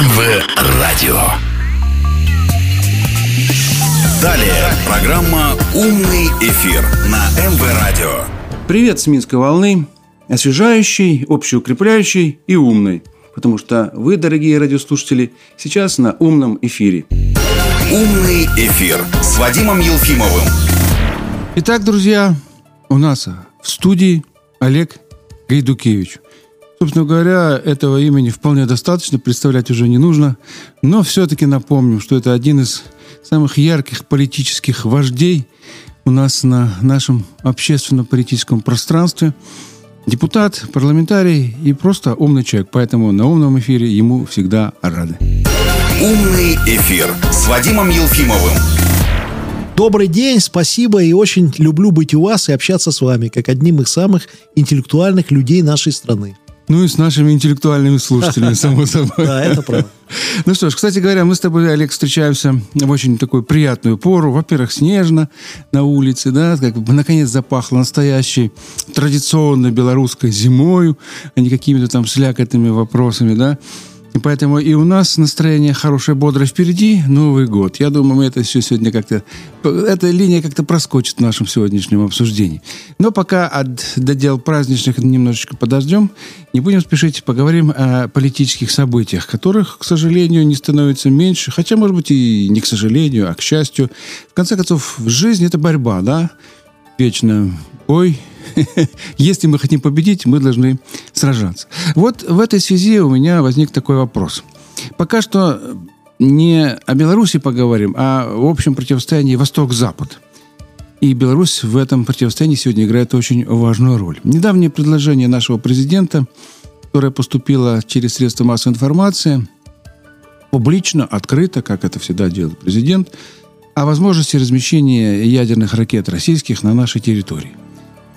МВ Радио. Далее программа «Умный эфир» на МВ Радио. Привет с Минской волны. Освежающий, общеукрепляющий и умный. Потому что вы, дорогие радиослушатели, сейчас на умном эфире. «Умный эфир» с Вадимом Елфимовым. Итак, друзья, у нас в студии Олег Гайдукевич. Собственно говоря, этого имени вполне достаточно, представлять уже не нужно. Но все-таки напомню, что это один из самых ярких политических вождей у нас на нашем общественно-политическом пространстве. Депутат, парламентарий и просто умный человек. Поэтому на умном эфире ему всегда рады. «Умный эфир» с Вадимом Елфимовым. Добрый день, спасибо и очень люблю быть у вас и общаться с вами, как одним из самых интеллектуальных людей нашей страны. Ну и с нашими интеллектуальными слушателями, само собой. Да, это правда. Ну что ж, кстати говоря, мы с тобой, Олег, встречаемся в очень такую приятную пору. Во-первых, снежно на улице, да, как бы наконец запахло настоящей традиционной белорусской зимою, а не какими-то там слякотными вопросами, да. И поэтому и у нас настроение хорошее, бодрое впереди Новый год. Я думаю, мы это все сегодня как-то... Эта линия как-то проскочит в нашем сегодняшнем обсуждении. Но пока от, до дел праздничных немножечко подождем. Не будем спешить, поговорим о политических событиях, которых, к сожалению, не становится меньше. Хотя, может быть, и не к сожалению, а к счастью. В конце концов, жизнь – это борьба, да? Вечно бой, Если мы хотим победить, мы должны сражаться. Вот в этой связи у меня возник такой вопрос. Пока что не о Беларуси поговорим, а в общем противостоянии Восток-Запад. И Беларусь в этом противостоянии сегодня играет очень важную роль. Недавнее предложение нашего президента, которое поступило через средства массовой информации, публично, открыто, как это всегда делает президент, о возможности размещения ядерных ракет российских на нашей территории –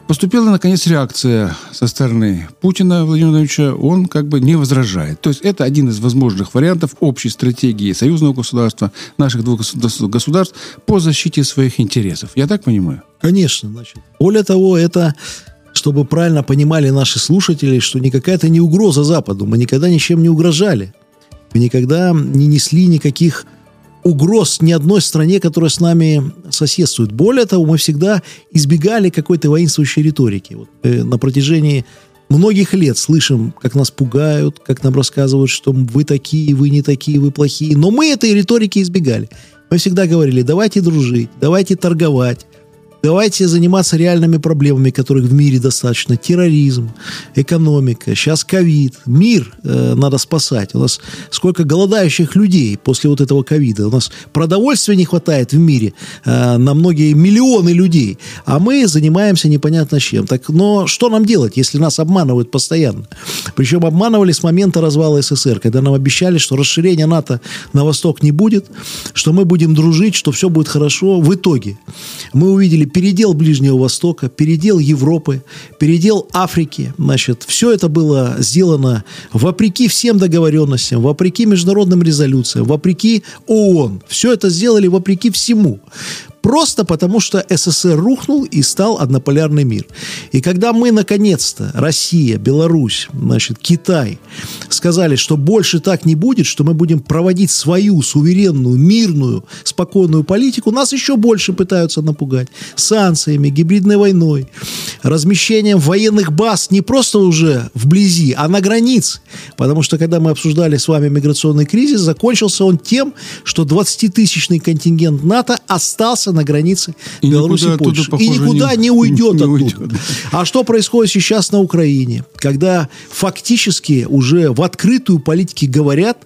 Поступила, наконец, реакция со стороны Путина Владимировича. Он как бы не возражает. То есть это один из возможных вариантов общей стратегии союзного государства, наших двух государств по защите своих интересов. Я так понимаю? Конечно. Значит. Более того, это чтобы правильно понимали наши слушатели, что никакая это не угроза Западу. Мы никогда ничем не угрожали. Мы никогда не несли никаких угроз ни одной стране, которая с нами соседствует. Более того, мы всегда избегали какой-то воинствующей риторики. Вот, э, на протяжении многих лет слышим, как нас пугают, как нам рассказывают, что вы такие, вы не такие, вы плохие. Но мы этой риторики избегали. Мы всегда говорили, давайте дружить, давайте торговать, Давайте заниматься реальными проблемами, которых в мире достаточно. Терроризм, экономика, сейчас ковид. Мир э, надо спасать. У нас сколько голодающих людей после вот этого ковида. У нас продовольствия не хватает в мире э, на многие миллионы людей. А мы занимаемся непонятно чем. Так, но что нам делать, если нас обманывают постоянно? Причем обманывали с момента развала СССР, когда нам обещали, что расширения НАТО на восток не будет, что мы будем дружить, что все будет хорошо. В итоге мы увидели передел Ближнего Востока, передел Европы, передел Африки. Значит, все это было сделано вопреки всем договоренностям, вопреки международным резолюциям, вопреки ООН. Все это сделали вопреки всему. Просто потому, что СССР рухнул и стал однополярный мир. И когда мы, наконец-то, Россия, Беларусь, значит, Китай, сказали, что больше так не будет, что мы будем проводить свою суверенную, мирную, спокойную политику, нас еще больше пытаются напугать. Санкциями, гибридной войной, размещением военных баз не просто уже вблизи, а на границе. Потому что, когда мы обсуждали с вами миграционный кризис, закончился он тем, что 20-тысячный контингент НАТО остался на границе и Беларуси и Польши. Оттуда, и никуда не, не уйдет не оттуда. Уйдет. А что происходит сейчас на Украине? Когда фактически уже в открытую политике говорят,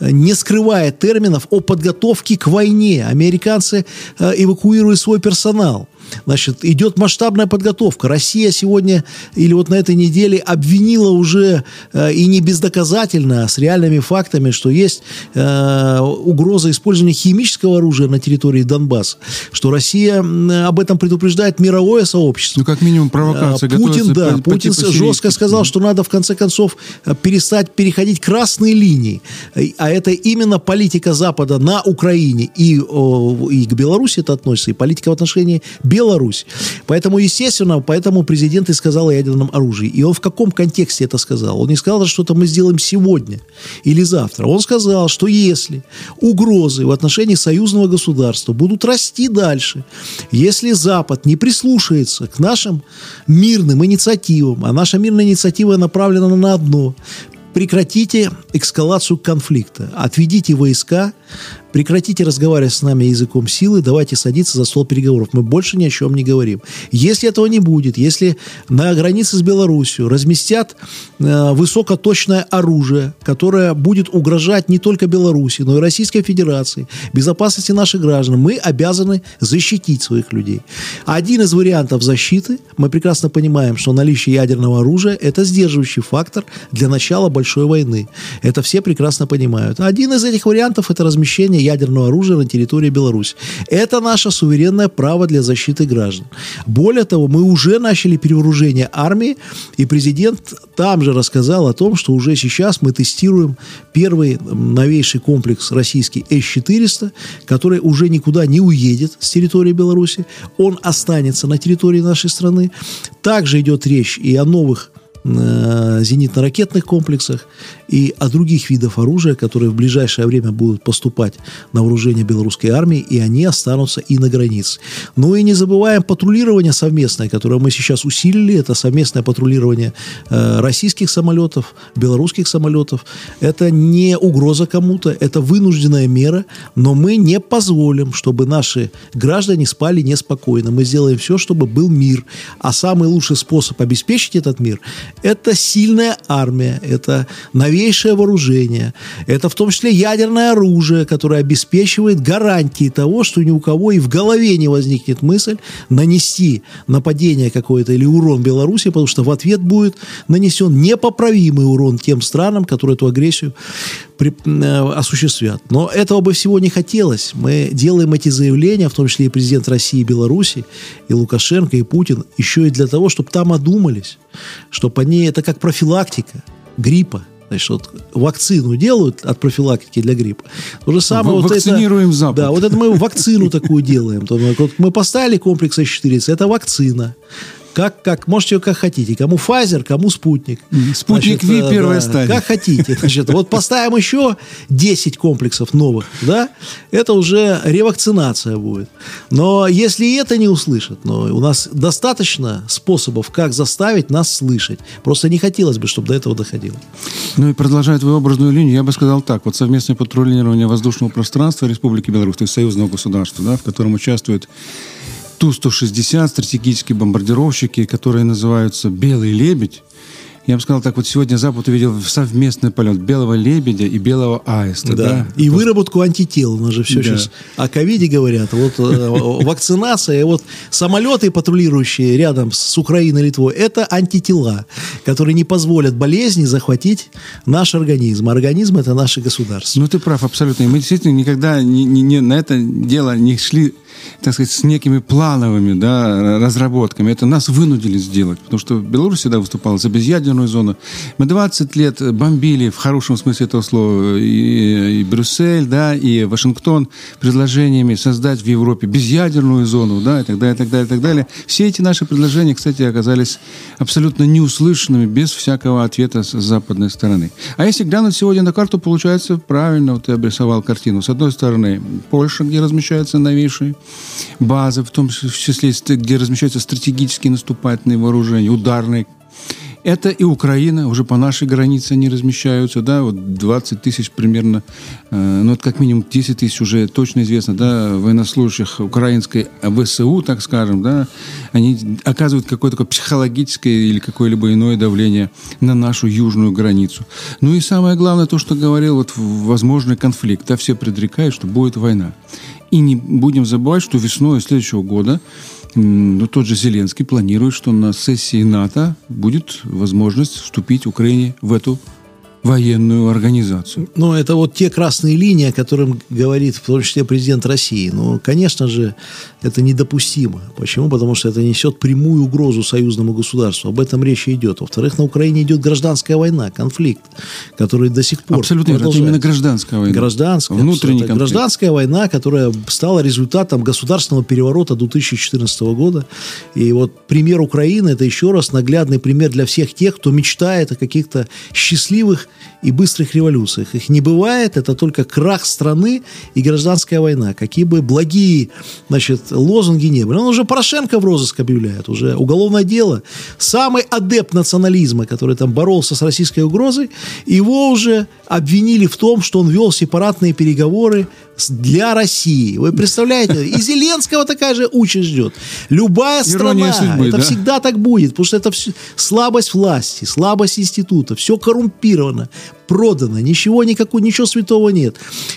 э, не скрывая терминов о подготовке к войне. Американцы э, эвакуируют свой персонал. Значит, идет масштабная подготовка. Россия сегодня или вот на этой неделе обвинила уже э, и не бездоказательно, а с реальными фактами, что есть э, угроза использования химического оружия на территории Донбасса, что Россия э, об этом предупреждает мировое сообщество. Ну, как минимум, провокация. Э, Путин, да, по, Путин по жестко сказал, что надо в конце концов э, перестать переходить красные линии. А это именно политика Запада на Украине и, и к Беларуси это относится, и политика в отношении Беларуси Беларусь. Поэтому, естественно, поэтому президент и сказал о ядерном оружии. И он в каком контексте это сказал? Он не сказал, что это мы сделаем сегодня или завтра. Он сказал, что если угрозы в отношении союзного государства будут расти дальше, если Запад не прислушается к нашим мирным инициативам, а наша мирная инициатива направлена на одно – прекратите эскалацию конфликта, отведите войска, Прекратите разговаривать с нами языком силы, давайте садиться за стол переговоров. Мы больше ни о чем не говорим. Если этого не будет, если на границе с Беларусью разместят э, высокоточное оружие, которое будет угрожать не только Беларуси, но и Российской Федерации, безопасности наших граждан, мы обязаны защитить своих людей. Один из вариантов защиты, мы прекрасно понимаем, что наличие ядерного оружия – это сдерживающий фактор для начала большой войны. Это все прекрасно понимают. Один из этих вариантов – это размещение ядерного оружия на территории Беларуси. Это наше суверенное право для защиты граждан. Более того, мы уже начали перевооружение армии, и президент там же рассказал о том, что уже сейчас мы тестируем первый новейший комплекс российский С-400, который уже никуда не уедет с территории Беларуси. Он останется на территории нашей страны. Также идет речь и о новых зенитно-ракетных комплексах и о других видах оружия, которые в ближайшее время будут поступать на вооружение белорусской армии, и они останутся и на границе. Ну и не забываем патрулирование совместное, которое мы сейчас усилили. Это совместное патрулирование э, российских самолетов, белорусских самолетов. Это не угроза кому-то, это вынужденная мера, но мы не позволим, чтобы наши граждане спали неспокойно. Мы сделаем все, чтобы был мир. А самый лучший способ обеспечить этот мир – это сильная армия, это новейшее вооружение. Это в том числе ядерное оружие, которое обеспечивает гарантии того, что ни у кого и в голове не возникнет мысль нанести нападение какое-то или урон Беларуси, потому что в ответ будет нанесен непоправимый урон тем странам, которые эту агрессию при, э, осуществят. Но этого бы всего не хотелось. Мы делаем эти заявления, в том числе и президент России и Беларуси, и Лукашенко, и Путин, еще и для того, чтобы там одумались, чтобы они, это как профилактика гриппа, Значит, вот вакцину делают от профилактики для гриппа. То же самое... В- вот вакцинируем это, Запад. Да, вот это мы вакцину такую делаем. Вот мы поставили комплекс С-400, это вакцина. Как, как, можете как хотите. Кому Pfizer, кому спутник. Спутник Ви э, первая да, стадия. Как хотите. Значит, вот поставим еще 10 комплексов новых, да, это уже ревакцинация будет. Но если это не услышат, но у нас достаточно способов, как заставить нас слышать. Просто не хотелось бы, чтобы до этого доходило. Ну и продолжая твою образную линию, я бы сказал так. Вот совместное патрулирование воздушного пространства Республики Беларусь, то есть союзного государства, да, в котором участвуют Ту-160, стратегические бомбардировщики, которые называются «Белый лебедь». Я бы сказал так, вот сегодня Запад увидел совместный полет белого лебедя и белого аиста. Да. И выработку антител. У нас же все Да. сейчас о ковиде говорят. Вот э, вакцинация, вот самолеты, патрулирующие рядом с Украиной и Литвой, это антитела, которые не позволят болезни захватить наш организм. Организм – это наше государство. Ну, ты прав, абсолютно. И мы действительно никогда не, не- не- на это дело не шли, так сказать, с некими плановыми да, разработками. Это нас вынудили сделать. Потому что Беларусь всегда выступала за безъядерную зону. Мы 20 лет бомбили, в хорошем смысле этого слова, и, и Брюссель, да, и Вашингтон предложениями создать в Европе безъядерную зону, да, и так далее, и так далее, и так далее. Все эти наши предложения, кстати, оказались абсолютно неуслышанными, без всякого ответа с западной стороны. А если глянуть сегодня на карту, получается правильно, вот ты обрисовал картину. С одной стороны, Польша, где размещаются новейшие базы, в том числе, где размещаются стратегические наступательные вооружения, ударные это и Украина, уже по нашей границе они размещаются, да, вот 20 тысяч примерно, э, ну, это как минимум 10 тысяч уже точно известно, да, военнослужащих украинской ВСУ, так скажем, да, они оказывают какое-то такое психологическое или какое-либо иное давление на нашу южную границу. Ну и самое главное, то, что говорил, вот возможный конфликт, да, все предрекают, что будет война. И не будем забывать, что весной следующего года ну, тот же Зеленский планирует, что на сессии НАТО будет возможность вступить Украине в эту военную организацию. Ну, это вот те красные линии, о которых говорит в том числе президент России. Ну, конечно же, это недопустимо. Почему? Потому что это несет прямую угрозу союзному государству. Об этом речь идет. Во-вторых, на Украине идет гражданская война, конфликт, который до сих пор Абсолютно верно. Это именно гражданская война. Гражданская. Внутренний конфликт. Гражданская война, которая стала результатом государственного переворота 2014 года. И вот пример Украины – это еще раз наглядный пример для всех тех, кто мечтает о каких-то счастливых и быстрых революциях. Их не бывает, это только крах страны и гражданская война. Какие бы благие значит, лозунги не были. Он уже Порошенко в розыск объявляет, уже уголовное дело. Самый адепт национализма, который там боролся с российской угрозой, его уже обвинили в том, что он вел сепаратные переговоры для России. Вы представляете? И Зеленского такая же участь ждет. Любая страна, судьбы, это да? всегда так будет, потому что это все, слабость власти, слабость института, все коррумпировано, продано, ничего, никакого, ничего святого нет.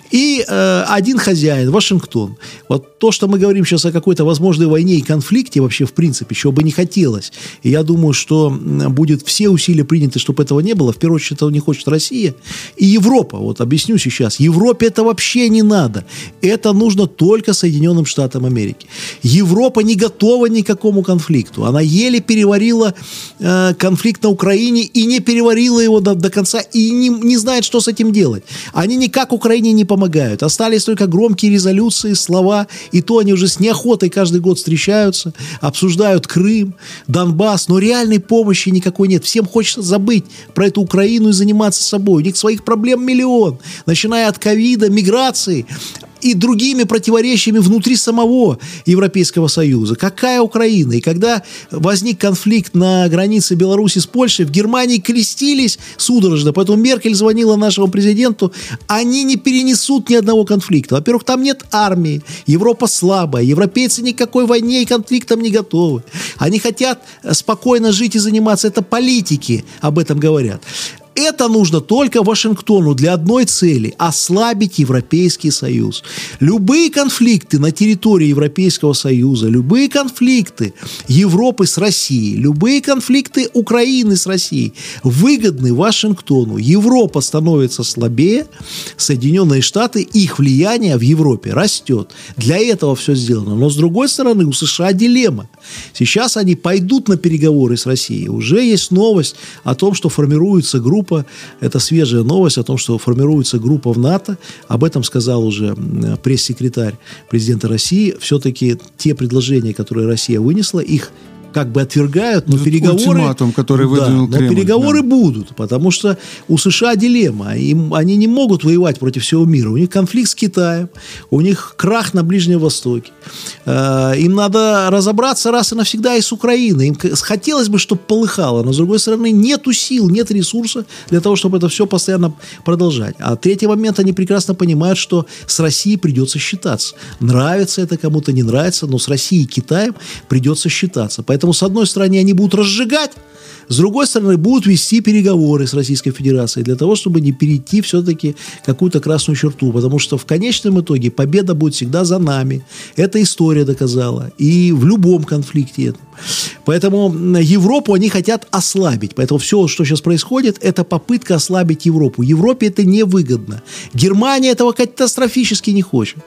И э, один хозяин, Вашингтон. Вот то, что мы говорим сейчас о какой-то возможной войне и конфликте, вообще, в принципе, чего бы не хотелось. Я думаю, что будет все усилия приняты, чтобы этого не было. В первую очередь, этого не хочет Россия и Европа. Вот объясню сейчас. Европе это вообще не надо. Это нужно только Соединенным Штатам Америки. Европа не готова ни к какому конфликту. Она еле переварила э, конфликт на Украине и не переварила его до, до конца, и не, не знает, что с этим делать. Они никак Украине не помогают. Остались только громкие резолюции, слова, и то они уже с неохотой каждый год встречаются, обсуждают Крым, Донбасс, но реальной помощи никакой нет. Всем хочется забыть про эту Украину и заниматься собой. У них своих проблем миллион, начиная от ковида, миграции, и другими противоречиями внутри самого Европейского Союза. Какая Украина? И когда возник конфликт на границе Беларуси с Польшей, в Германии крестились судорожно, поэтому Меркель звонила нашему президенту, они не перенесут ни одного конфликта. Во-первых, там нет армии, Европа слабая, европейцы никакой войне и конфликтам не готовы. Они хотят спокойно жить и заниматься, это политики об этом говорят. Это нужно только Вашингтону для одной цели – ослабить Европейский Союз. Любые конфликты на территории Европейского Союза, любые конфликты Европы с Россией, любые конфликты Украины с Россией выгодны Вашингтону. Европа становится слабее, Соединенные Штаты, их влияние в Европе растет. Для этого все сделано. Но с другой стороны, у США дилемма. Сейчас они пойдут на переговоры с Россией. Уже есть новость о том, что формируется группа. Это свежая новость о том, что формируется группа в НАТО. Об этом сказал уже пресс-секретарь президента России. Все-таки те предложения, которые Россия вынесла, их как бы отвергают, но переговоры... Ультиматум, который выдвинул да, Кремль. Но переговоры да. будут, потому что у США дилемма. Им, они не могут воевать против всего мира. У них конфликт с Китаем, у них крах на Ближнем Востоке. Э, им надо разобраться раз и навсегда и с Украиной. Им хотелось бы, чтобы полыхало, но, с другой стороны, нету сил, нет ресурса для того, чтобы это все постоянно продолжать. А третий момент, они прекрасно понимают, что с Россией придется считаться. Нравится это кому-то, не нравится, но с Россией и Китаем придется считаться. Поэтому Поэтому, с одной стороны, они будут разжигать, с другой стороны, будут вести переговоры с Российской Федерацией для того, чтобы не перейти все-таки какую-то красную черту. Потому что в конечном итоге победа будет всегда за нами. Эта история доказала. И в любом конфликте Поэтому Европу они хотят ослабить. Поэтому все, что сейчас происходит, это попытка ослабить Европу. Европе это невыгодно. Германия этого катастрофически не хочет.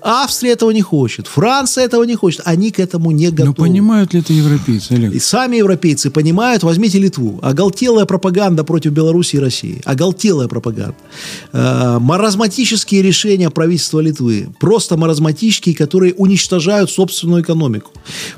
Австрия этого не хочет. Франция этого не хочет. Они к этому не готовы. Но понимают ли это европейцы, Олег? И сами европейцы понимают. Возьмите Литву. Оголтелая пропаганда против Беларуси и России. Оголтелая пропаганда. Э, маразматические решения правительства Литвы. Просто маразматические, которые уничтожают собственную экономику.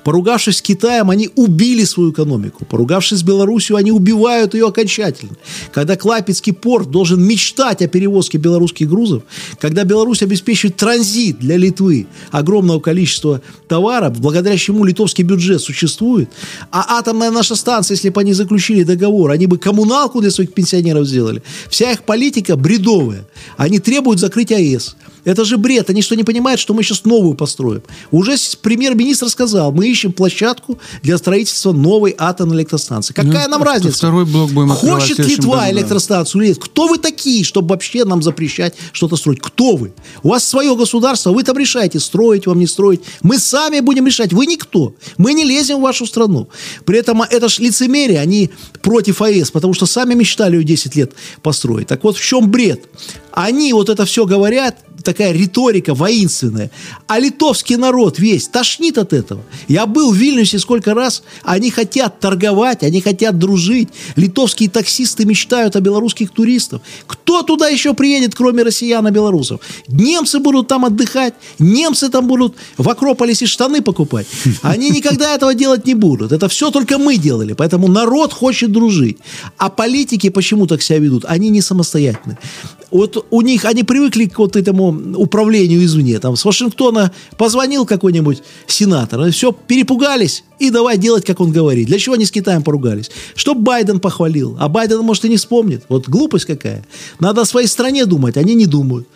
Поругавшись с Китаем, они убили свою экономику. Поругавшись с Белоруссией, они убивают ее окончательно. Когда Клайпецкий порт должен мечтать о перевозке белорусских грузов, когда Беларусь обеспечивает транзит для Литвы огромного количества товаров, благодаря чему литовский бюджет существует, а атомная наша станция, если бы они заключили договор, они бы коммуналку для своих пенсионеров сделали. Вся их политика бредовая. Они требуют закрыть АЭС. Это же бред. Они что, не понимают, что мы сейчас новую построим? Уже премьер-министр сказал, мы ищем площадку для строительства новой атомной электростанции. Какая Ну, нам разница? второй блок будем Хочет Литва году, электростанцию или нет? Кто вы такие, чтобы вообще нам запрещать что-то строить? Кто вы? У вас свое государство, вы там решаете, строить вам, не строить. Мы сами будем решать. Вы никто. Мы не лезем в вашу страну. При этом это ж лицемерие, они против АЭС, потому что сами мечтали ее 10 лет построить. Так вот, в чем бред? Они вот это все говорят, такая риторика воинственная. А литовский народ весь тошнит от этого. Я был в Вильнюсе сколько раз. Они хотят торговать, они хотят дружить. Литовские таксисты мечтают о белорусских туристов. Кто туда еще приедет, кроме россиян и белорусов? Немцы будут там отдыхать. Немцы там будут в Акрополисе штаны покупать. Они никогда этого делать не будут. Это все только мы делали. Поэтому народ хочет дружить. А политики почему так себя ведут? Они не самостоятельны вот у них, они привыкли к вот этому управлению извне. Там с Вашингтона позвонил какой-нибудь сенатор, и все, перепугались, и давай делать, как он говорит. Для чего они с Китаем поругались? Чтоб Байден похвалил. А Байден, может, и не вспомнит. Вот глупость какая. Надо о своей стране думать, они не думают.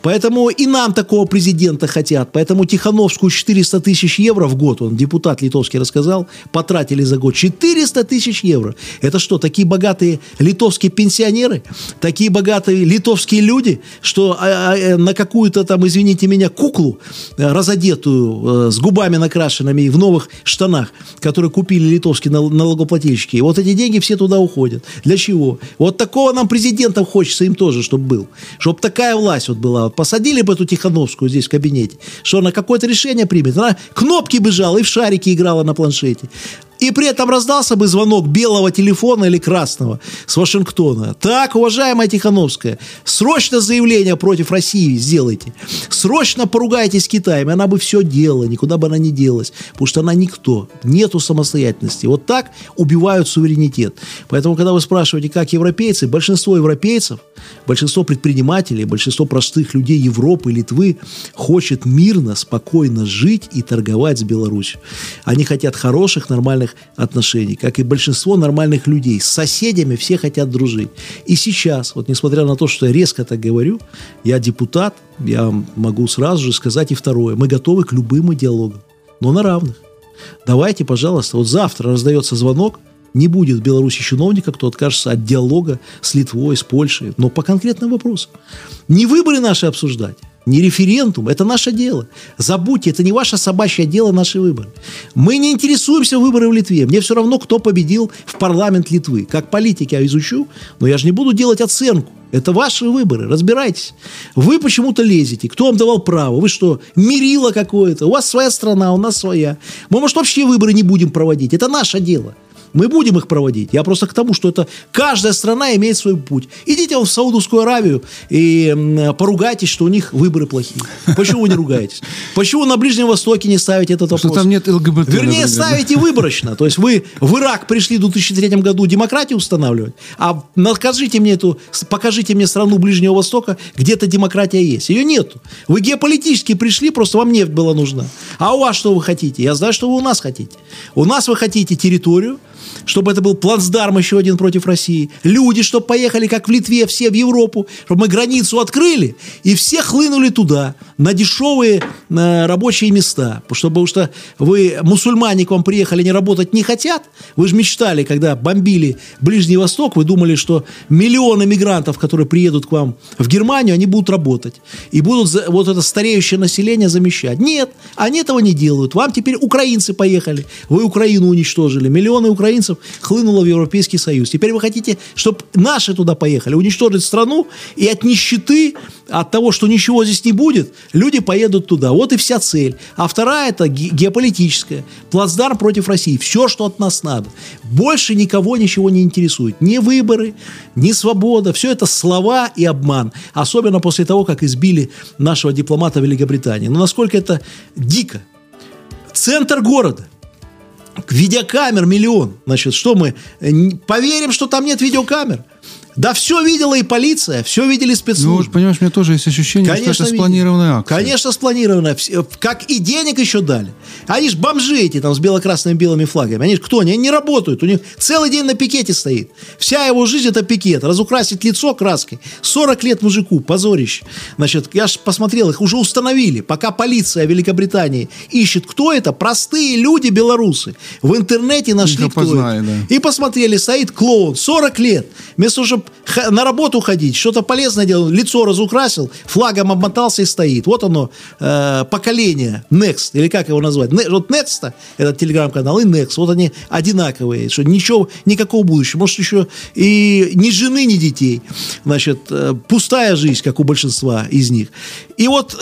Поэтому и нам такого президента хотят. Поэтому Тихановскую 400 тысяч евро в год, он депутат литовский рассказал, потратили за год 400 тысяч евро. Это что, такие богатые литовские пенсионеры? Такие богатые литовские люди, что а, а, э, на какую-то там, извините меня, куклу э, разодетую, э, с губами накрашенными и в новых штанах, которые купили литовские нал- налогоплательщики, вот эти деньги все туда уходят. Для чего? Вот такого нам президента хочется им тоже, чтобы был. Чтобы такая власть вот была. Вот посадили бы эту Тихановскую здесь в кабинете, что она какое-то решение примет. Она кнопки бежала и в шарики играла на планшете. И при этом раздался бы звонок белого телефона или красного с Вашингтона. Так, уважаемая Тихановская, срочно заявление против России сделайте. Срочно поругайтесь с Китаем. И она бы все делала, никуда бы она не делась. Потому что она никто. Нету самостоятельности. Вот так убивают суверенитет. Поэтому, когда вы спрашиваете, как европейцы, большинство европейцев, большинство предпринимателей, большинство простых людей Европы, Литвы хочет мирно, спокойно жить и торговать с Беларусью. Они хотят хороших, нормальных отношений, как и большинство нормальных людей. С соседями все хотят дружить. И сейчас, вот несмотря на то, что я резко так говорю, я депутат, я могу сразу же сказать и второе. Мы готовы к любым диалогам, но на равных. Давайте, пожалуйста, вот завтра раздается звонок, не будет в Беларуси чиновника, кто откажется от диалога с Литвой, с Польшей, но по конкретным вопросам. Не выборы наши обсуждать, не референдум, это наше дело. Забудьте, это не ваше собачье дело, наши выборы. Мы не интересуемся выборы в Литве. Мне все равно, кто победил в парламент Литвы. Как политик я изучу, но я же не буду делать оценку. Это ваши выборы, разбирайтесь. Вы почему-то лезете. Кто вам давал право? Вы что, мерило какое-то? У вас своя страна, у нас своя. Мы, может, вообще выборы не будем проводить. Это наше дело. Мы будем их проводить. Я просто к тому, что это каждая страна имеет свой путь. Идите в Саудовскую Аравию и поругайтесь, что у них выборы плохие. Почему вы не ругаетесь? Почему на Ближнем Востоке не ставите этот вопрос? Что там нет ЛГБТ, Вернее, ставите выборочно. То есть вы в Ирак пришли в 2003 году демократию устанавливать, а накажите мне эту, покажите мне страну Ближнего Востока, где эта демократия есть. Ее нету. Вы геополитически пришли, просто вам нефть была нужна. А у вас что вы хотите? Я знаю, что вы у нас хотите. У нас вы хотите территорию, чтобы это был плацдарм еще один против России. Люди, чтобы поехали, как в Литве, все в Европу, чтобы мы границу открыли, и все хлынули туда, на дешевые э, рабочие места. Потому что, потому что вы, мусульмане, к вам приехали, не работать не хотят. Вы же мечтали, когда бомбили Ближний Восток, вы думали, что миллионы мигрантов, которые приедут к вам в Германию, они будут работать. И будут вот это стареющее население замещать. Нет, они этого не делают. Вам теперь украинцы поехали. Вы Украину уничтожили. Миллионы украинцев хлынуло в Европейский Союз. Теперь вы хотите, чтобы наши туда поехали, уничтожить страну, и от нищеты, от того, что ничего здесь не будет, люди поедут туда. Вот и вся цель. А вторая это ге- геополитическая. Плацдарм против России. Все, что от нас надо. Больше никого ничего не интересует. Ни выборы, ни свобода. Все это слова и обман. Особенно после того, как избили нашего дипломата Великобритании. Но насколько это дико. Центр города. Видеокамер миллион. Значит, что мы э, поверим, что там нет видеокамер? Да все видела и полиция, все видели Ну, спецслужбы. вот, понимаешь, у меня тоже есть ощущение, что это видели. спланированная акция. Конечно, спланированная. Вс- Как и денег еще дали. Они же бомжи эти там с бело-красными белыми флагами. Они же кто? Они не работают. У них целый день на пикете стоит. Вся его жизнь это пикет. Разукрасить лицо краской. 40 лет мужику. Позорище. Значит, я же посмотрел, их уже установили. Пока полиция Великобритании ищет, кто это, простые люди белорусы. В интернете нашли, кто опознали, это. да. И посмотрели, стоит клоун, 40 лет. Вместо того, чтобы на работу ходить, что-то полезное делал, лицо разукрасил, флагом обмотался и стоит. Вот оно, э, поколение Next, или как его назвать? Не- вот Next, этот телеграм-канал, и Next, вот они одинаковые, что ничего, никакого будущего. Может, еще и ни жены, ни детей. Значит, э, пустая жизнь, как у большинства из них. И вот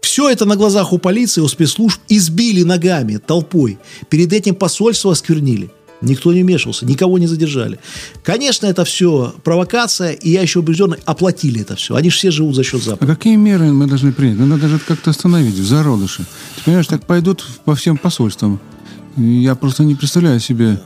все это на глазах у полиции, у спецслужб избили ногами, толпой. Перед этим посольство осквернили. Никто не вмешивался, никого не задержали. Конечно, это все провокация, и я еще убежден, оплатили это все. Они же все живут за счет А Запада. какие меры мы должны принять? Ну, надо же как-то остановить в зародыше. Ты понимаешь, так пойдут по всем посольствам. Я просто не представляю себе.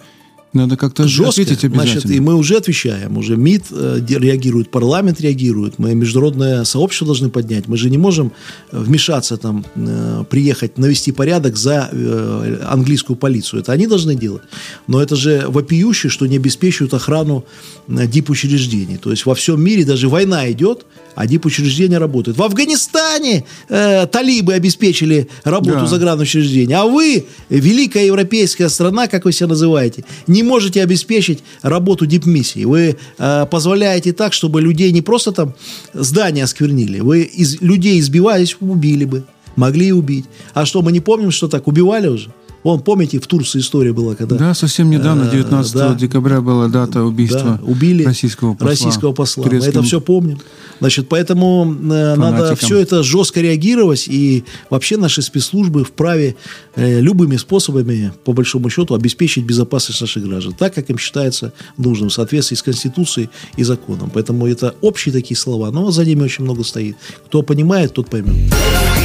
Надо как-то Жестко, ответить обязательно. значит, и мы уже отвечаем, уже МИД э, реагирует, парламент реагирует, мы международное сообщество должны поднять, мы же не можем э, вмешаться там, э, приехать, навести порядок за э, английскую полицию, это они должны делать, но это же вопиюще, что не обеспечивают охрану э, дип-учреждений, то есть во всем мире даже война идет, а дип-учреждения работают. В Афганистане э, талибы обеспечили работу Да. загранучреждений, а вы, великая европейская страна, как вы себя называете, не можете обеспечить работу дипмиссии. Вы э, позволяете так, чтобы людей не просто там здания осквернили, вы из, людей избивались, убили бы, могли и убить. А что, мы не помним, что так убивали уже? Вон, помните, в Турции история была, когда... Да, совсем недавно, Э, 19 да. декабря была дата убийства Да, убили российского посла. российского посла. Мы это все помним. Значит, поэтому э, надо фанатикам. все это жестко реагировать, и вообще наши спецслужбы вправе э, любыми способами, по большому счету, обеспечить безопасность наших граждан, так, как им считается нужным, в соответствии с Конституцией и законом. Поэтому это общие такие слова, но за ними очень много стоит. Кто понимает, тот поймет.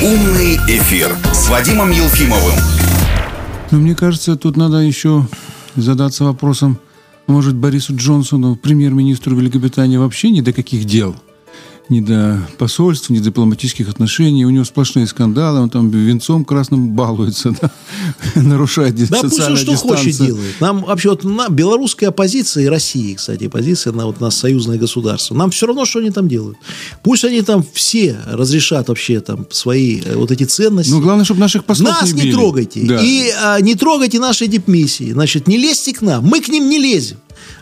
«Умный эфир» с Вадимом Елфимовым. Но мне кажется, тут надо еще задаться вопросом, может, Борису Джонсону, премьер-министру Великобритании, вообще ни до каких дел? Ни до посольств, ни до дипломатических отношений. У него сплошные скандалы, он там венцом красным балуется, да? нарушает Да пусть он социальную что хочет дистанцию. делает. Нам вообще вот на, белорусская оппозиция и России, кстати, позиция на вот нас союзное государство. Нам все равно, что они там делают. Пусть они там все разрешат вообще там свои э, вот эти ценности. Ну, главное, чтобы наших послов Нас не не, били. трогайте. Да. И а, не трогайте наши дипмиссии. Значит, не лезьте к нам. Мы к ним не лезем.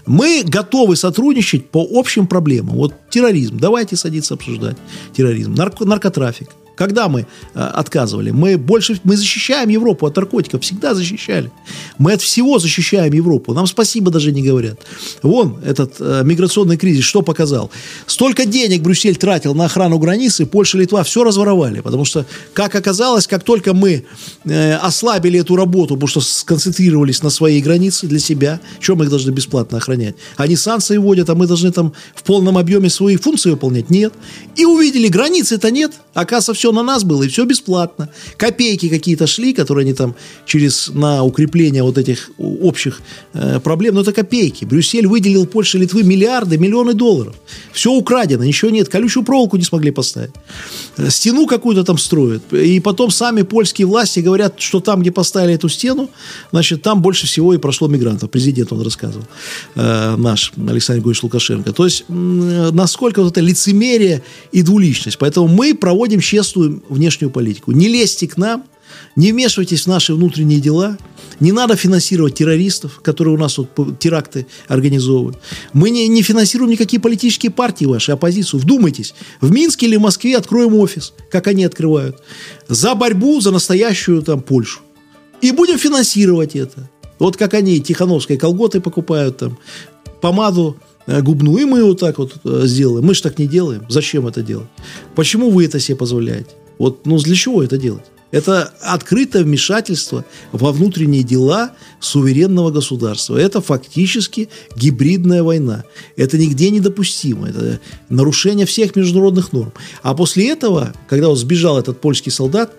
Мы готовы сотрудничать по общим проблемам. Вот терроризм. Давайте садиться обсуждать терроризм. Нарко- наркотрафик. Когда мы э, отказывали? Мы больше мы защищаем Европу от наркотиков. Всегда защищали. Мы от всего защищаем Европу. Нам спасибо даже не говорят. Вон этот э, миграционный кризис что показал? Столько денег Брюссель тратил на охрану границы, Польша, Литва все разворовали. Потому что, как оказалось, как только мы э, ослабили эту работу, потому что сконцентрировались на своей границе для себя, чем мы их должны бесплатно охранять? Они санкции вводят, а мы должны там в полном объеме свои функции выполнять? Нет. И увидели, границы-то нет. Оказывается, все на нас было, и все бесплатно. Копейки какие-то шли, которые они там через на укрепление вот этих общих э, проблем, но это копейки. Брюссель выделил Польше, Литвы миллиарды, миллионы долларов. Все украдено, ничего нет. Колючую проволоку не смогли поставить. Э, Стену какую-то там строят. И потом сами польские власти говорят, что там, где поставили эту стену, значит, там больше всего и прошло мигрантов. Президент он рассказывал, э, наш Александр Григорьевич Лукашенко. То есть, м, насколько вот это лицемерие и двуличность. Поэтому мы проводим честную внешнюю политику. Не лезьте к нам, не вмешивайтесь в наши внутренние дела. Не надо финансировать террористов, которые у нас п- теракты организовывают. Мы не, не финансируем никакие политические партии ваши, оппозицию. Вдумайтесь, в Минске или Москве откроем офис, как они открывают, за борьбу за настоящую там Польшу. И будем финансировать это. Вот как они Тихановской колготы покупают там, помаду губную, и мы вот так вот э, сделаем. Мы же так не делаем. Зачем это делать? Почему вы это себе позволяете? Вот, ну, для чего это делать? Это открытое вмешательство во внутренние дела суверенного государства. Это фактически гибридная война. Это нигде недопустимо. Это нарушение всех международных норм. А после этого, когда вот сбежал этот польский солдат,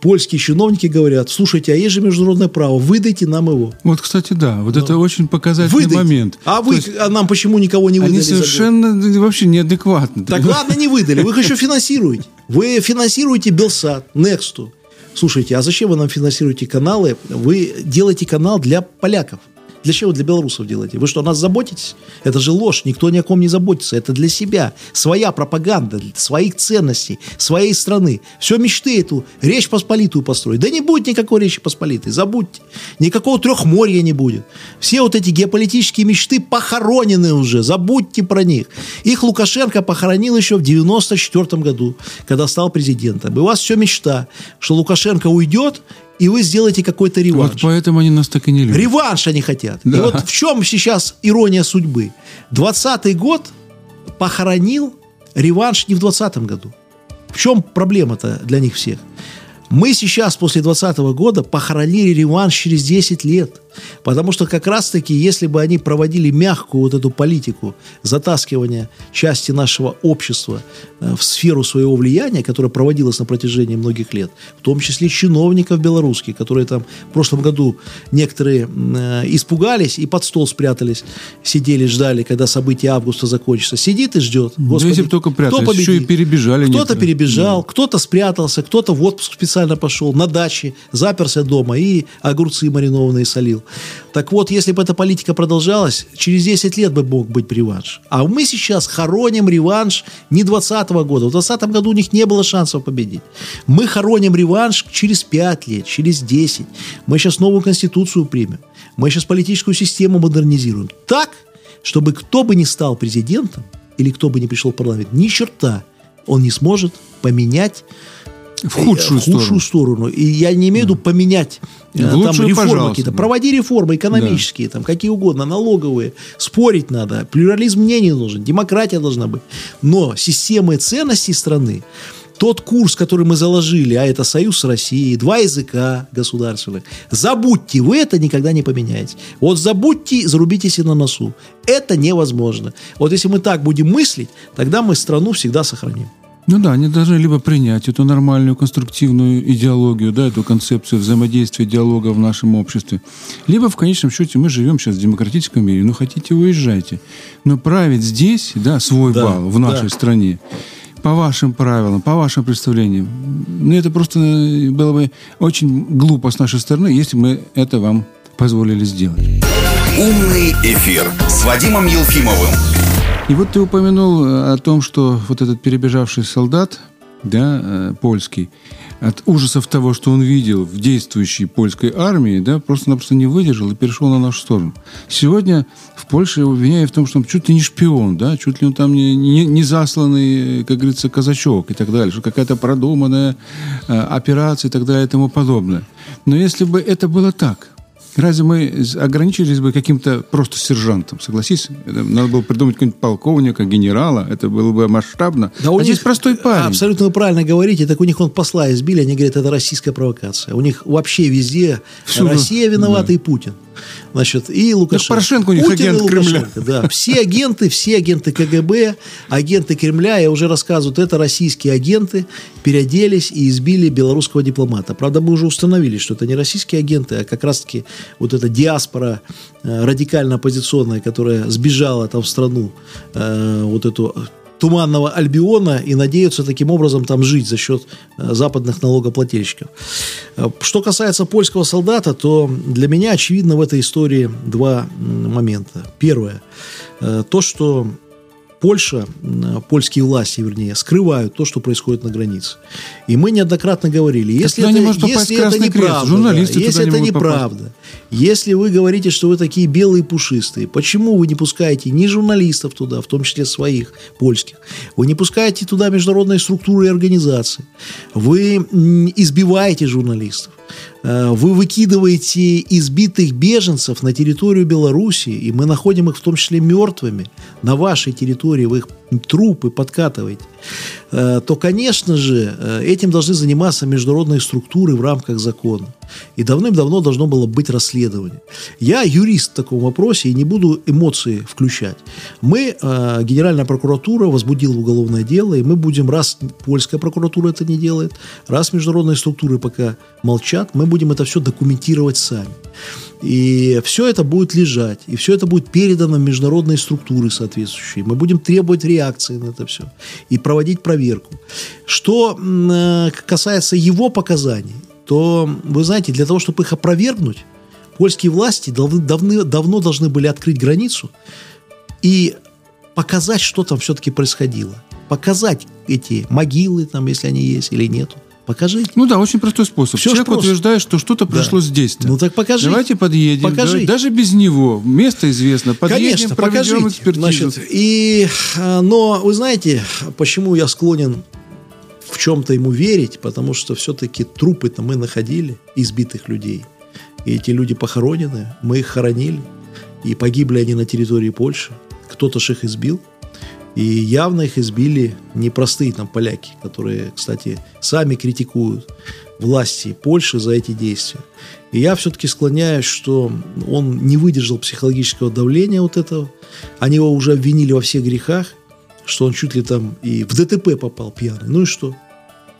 польские чиновники говорят, слушайте, а есть же международное право, выдайте нам его. Вот, кстати, да, вот это очень показательный Выдайте. момент. А вы, есть а нам почему никого не выдали? Они совершенно вообще неадекватны. Так ладно, не выдали, вы их еще финансируете. Вы финансируете Белсат, Нextu. Слушайте, а зачем вы нам финансируете каналы? Вы делаете канал для поляков. Для чего для белорусов делаете? Вы что, нас заботитесь? Это же ложь, никто ни о ком не заботится. Это для себя. Своя пропаганда, своих ценностей, своей страны. Все мечты эту, Речь Посполитую построить. Да не будет никакой Речи Посполитой, забудьте. Никакого трехморья не будет. Все вот эти геополитические мечты похоронены уже, забудьте про них. Их Лукашенко похоронил еще в 94 году, когда стал президентом. И у вас все мечта, что Лукашенко уйдет, и вы сделаете какой-то реванш. Вот поэтому они нас так и не любят. Реванш они хотят. И Да. вот в чем сейчас ирония судьбы? 20 год похоронил реванш не в 20 году. В чем проблема-то для них всех? Мы сейчас, после 20 года, похоронили реванш через 10 лет. Потому что как раз-таки, если бы они проводили мягкую вот эту политику затаскивания части нашего общества э, в сферу своего влияния, которая проводилась на протяжении многих лет, в том числе чиновников белорусских, которые там в прошлом году некоторые э, испугались и под стол спрятались, сидели, ждали, когда события августа закончатся. Сидит и ждет. Господи, если бы только кто прятались, победит? еще и перебежали Кто-то некоторые. перебежал, кто-то спрятался, кто-то в отпуск специально пошел, на даче, заперся дома и огурцы маринованные солил. Так вот, если бы эта политика продолжалась, через 10 лет бы мог быть реванш. А мы сейчас хороним реванш не 20 года. В 20 году у них не было шансов победить. Мы хороним реванш через 5 лет, через 10. Мы сейчас новую конституцию примем. Мы сейчас политическую систему модернизируем. Так, чтобы кто бы ни стал президентом, или кто бы ни пришел в парламент, ни черта он не сможет поменять В худшую в худшую сторону. И я не имею в виду поменять э, В там лучшую, реформы какие-то. да. Проводи реформы экономические, там какие угодно, налоговые. Спорить надо. Плюрализм мнений нужен. Демократия должна быть. Но системы ценностей страны, тот курс, который мы заложили, а это союз с Россией, два языка государственных, забудьте, вы это никогда не поменяете. Вот забудьте, зарубите себе на носу. Это невозможно. Вот если мы так будем мыслить, тогда мы страну всегда сохраним. Ну да, они должны либо принять эту нормальную конструктивную идеологию, да, эту концепцию взаимодействия диалога в нашем обществе, либо в конечном счете мы живем сейчас в демократическом мире, ну хотите уезжайте, но править здесь, да, свой Да, бал в нашей да. стране по вашим правилам, по вашим представлениям, ну это просто э, было бы очень глупо с нашей стороны, если бы мы это вам позволили сделать. «Умный эфир» с Вадимом Елфимовым. И вот ты упомянул э, о том, что вот этот перебежавший солдат, да, э, польский, от ужасов того, что он видел в действующей польской армии, да, просто-напросто не выдержал и перешел на нашу сторону. Сегодня в Польше обвиняют в том, что он чуть ли не шпион, да, чуть ли он там не, не, не засланный, э, как говорится, казачок и так далее, что какая-то продуманная э, операция и так далее и тому подобное. Но если бы это было так, Разве мы ограничились бы каким-то просто сержантом? Согласись? Это надо было придумать какого-нибудь полковника, генерала. Это было бы масштабно. Да у а здесь них- простой парень. Абсолютно вы правильно говорите. Так у них он посла избили, они говорят, это российская провокация. У них вообще везде Всюду. Россия виновата и Путин. Значит, и Лукашенко. Порошенко у них Путин агент Кремля. Да, все агенты, все агенты КГБ, агенты Кремля, я уже рассказывают, это российские агенты, переоделись и избили белорусского дипломата. Правда, мы уже установили, что это не российские агенты, а как раз-таки вот эта диаспора э, радикально-оппозиционная, которая сбежала там в страну, э, вот эту туманного Альбиона и надеются таким образом там жить за счет э, западных налогоплательщиков. Э, Что касается польского солдата, то для меня очевидно в этой истории два момента. Первое. э, То, что Польша, польские власти, вернее, скрывают то, что происходит на границе. И мы неоднократно говорили, если не это, попасть если это Крест, неправда, да, если не это попасть. неправда, если вы говорите, что вы такие белые пушистые, почему вы не пускаете ни журналистов туда, в том числе своих, польских? Вы не пускаете туда международные структуры и организации. Вы избиваете журналистов. Э, вы выкидываете избитых беженцев на территорию Беларуси, и мы находим их в том числе мертвыми на вашей территории, вы их трупы подкатываете, э, то, конечно же, э, этим должны заниматься международные структуры в рамках закона. И давным-давно должно было быть расследование. Я юрист в таком вопросе и не буду эмоции включать. Мы, Генеральная прокуратура возбудила уголовное дело, и мы будем, раз польская прокуратура это не делает, раз международные структуры пока молчат, мы будем это все документировать сами. И все это будет лежать, и все это будет передано в международные структуры соответствующие. Мы будем требовать реакции на это все и проводить проверку. Что э, касается его показаний, то, вы знаете, для того, чтобы их опровергнуть, польские власти давны, давно должны были открыть границу и показать, что там все-таки происходило. Показать эти могилы, там, если они есть или нету. Покажите. Ну да, очень простой способ. Все Человек просто. утверждает, что что-то произошло Да. здесь. Ну так покажите. Давайте подъедем. Покажите. Да- даже без него. Место известно. Подъедем, Конечно, проведем покажите. экспертизу. Значит, и, а, но вы знаете, почему я склонен в чем-то ему верить? Потому что все-таки трупы-то мы находили, избитых людей. И эти люди похоронены, мы их хоронили. И погибли они на территории Польши. Кто-то ж их избил. И явно их избили непростые там поляки, которые, кстати, сами критикуют власти Польши за эти действия. И я все-таки склоняюсь, что он не выдержал психологического давления вот этого. Они его уже обвинили во всех грехах, что он чуть ли там и в ДТП попал пьяный. Ну и что?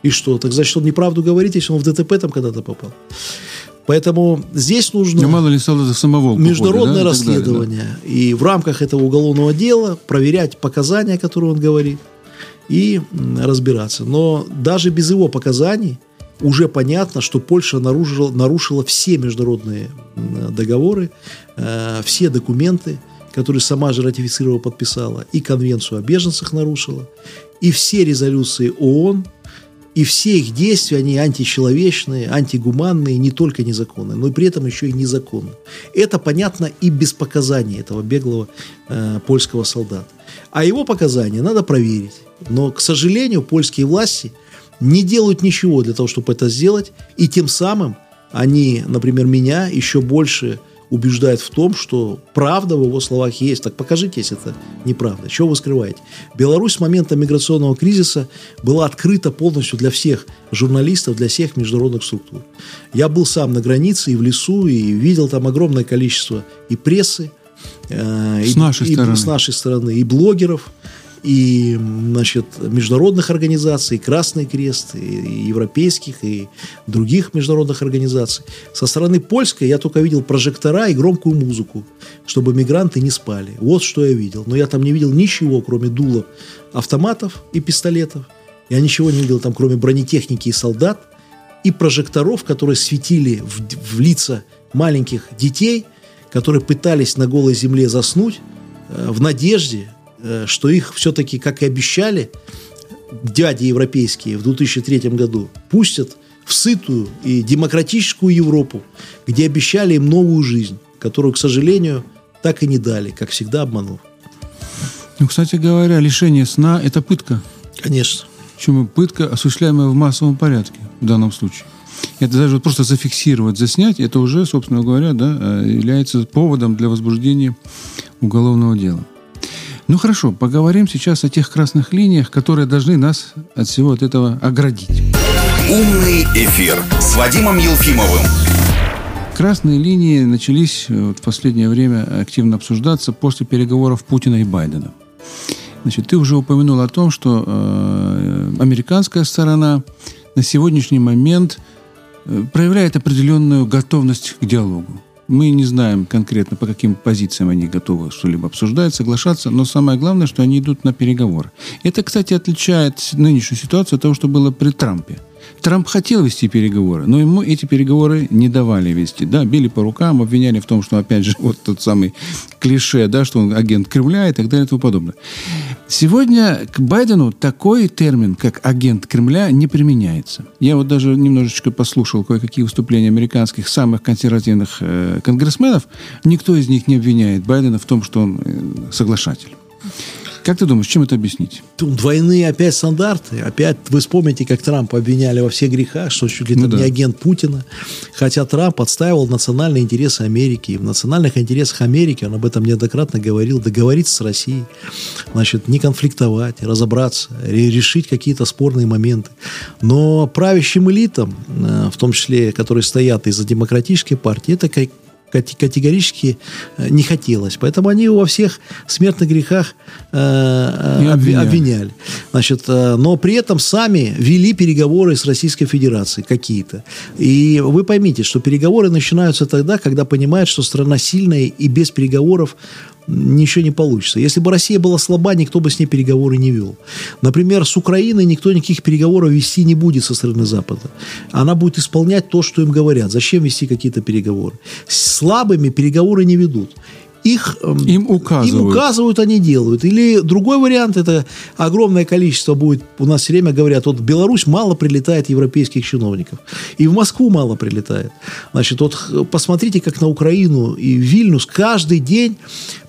И что? Так значит, он неправду говорит, если он в ДТП там когда-то попал. Поэтому здесь нужно... Ну, мало ли самоволку. Международное да, так далее, да. расследование. И в рамках этого уголовного дела проверять показания, которые он говорит, и разбираться. Но даже без его показаний уже понятно, что Польша нарушила, нарушила все международные договоры, э, все документы, которые сама же ратифицировала, подписала, и Конвенцию о беженцах нарушила, и все резолюции ООН, и все их действия, они античеловечные, антигуманные, не только незаконные, но и при этом еще и незаконные. Это понятно и без показаний этого беглого э, польского солдата. А его показания надо проверить. Но, к сожалению, польские власти не делают ничего для того, чтобы это сделать, и тем самым они, например, меня еще больше убеждают в том, что правда в его словах есть. Так покажите, если это неправда. Чего вы скрываете? Беларусь с момента миграционного кризиса была открыта полностью для всех журналистов, для всех международных структур. Я был сам на границе и в лесу, и видел там огромное количество и прессы, э, С и, нашей и- стороны. с нашей стороны, и блогеров, и значит, международных организаций, и Красный Крест, и, европейских, и других международных организаций. Со стороны польской я только видел прожектора и громкую музыку, чтобы мигранты не спали. Вот что я видел. Но я там не видел ничего, кроме дула автоматов и пистолетов. Я ничего не видел там, кроме бронетехники и солдат, и прожекторов, которые светили в, в лица маленьких детей, которые пытались на голой земле заснуть э, в надежде, что их все-таки, как и обещали, дяди европейские в 2003 году пустят в сытую и демократическую Европу, где обещали им новую жизнь, которую, к сожалению, так и не дали, как всегда обманув. Ну, кстати говоря, лишение сна – это пытка. Конечно. Причем пытка, осуществляемая в массовом порядке в данном случае. Это даже вот просто зафиксировать, заснять, это уже, собственно говоря, да, э, является поводом для возбуждения уголовного дела. Ну хорошо, поговорим сейчас о тех красных линиях, которые должны нас от всего от этого оградить. «Умный эфир» с Вадимом Елфимовым. Красные линии начались э, вот в последнее время активно обсуждаться после переговоров Путина и Байдена. Значит, ты уже упомянул о том, что э, американская сторона на сегодняшний момент э, проявляет определенную готовность к диалогу. Мы не знаем конкретно, по каким позициям они готовы что-либо обсуждать, соглашаться, но самое главное, что они идут на переговоры. Это, кстати, отличает нынешнюю ситуацию от того, что было при Трампе. Трамп хотел вести переговоры, но ему эти переговоры не давали вести. Да, били по рукам, обвиняли в том, что, опять же, вот тот самый клише, да, что он агент Кремля и так далее и тому подобное. Сегодня к Байдену такой термин, как агент Кремля, не применяется. Я вот даже немножечко послушал кое-какие выступления американских самых консервативных э, конгрессменов. Никто из них не обвиняет Байдена в том, что он э, соглашатель. Как ты думаешь, чем это объяснить? Двойные опять стандарты. Опять вы вспомните, как Трампа обвиняли во всех грехах, что чуть ли Ну да. не агент Путина. Хотя Трамп отстаивал национальные интересы Америки. И в национальных интересах Америки, он об этом неоднократно говорил, договориться с Россией. Значит, не конфликтовать, разобраться, ре- решить какие-то спорные моменты. Но правящим элитам, э, в том числе, которые стоят из-за демократической партии, это категорически э, не хотелось. Поэтому они его во всех смертных грехах э, обвиняли. обвиняли. Значит, э, но при этом сами вели переговоры с Российской Федерацией какие-то. И вы поймите, что переговоры начинаются тогда, когда понимают, что страна сильная и без переговоров ничего не получится. Если бы Россия была слаба, никто бы с ней переговоры не вел. Например, с Украиной никто никаких переговоров вести не будет со стороны Запада. Она будет исполнять то, что им говорят. Зачем вести какие-то переговоры? С слабыми переговоры не ведут. Их, эм, Им указывают. Им указывают, они делают. Или другой вариант, это огромное количество будет, у нас все время говорят, вот в Беларусь мало прилетает европейских чиновников. И в Москву мало прилетает. Значит, вот х- посмотрите, как на Украину и в Вильнюс каждый день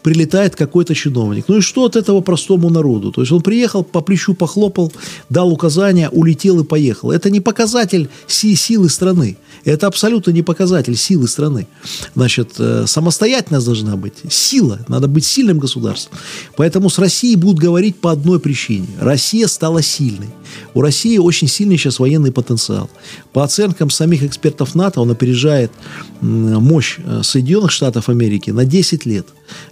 прилетает какой-то чиновник. Ну и что от этого простому народу? То есть он приехал, по плечу похлопал, дал указания, улетел и поехал. Это не показатель си- силы страны. Это абсолютно не показатель силы страны. Значит, э, самостоятельность должна быть, сила. Надо быть сильным государством. Поэтому с Россией будут говорить по одной причине. Россия стала сильной. У России очень сильный сейчас военный потенциал. По оценкам самих экспертов НАТО, он опережает мощь э, Соединенных Штатов Америки на 10 лет.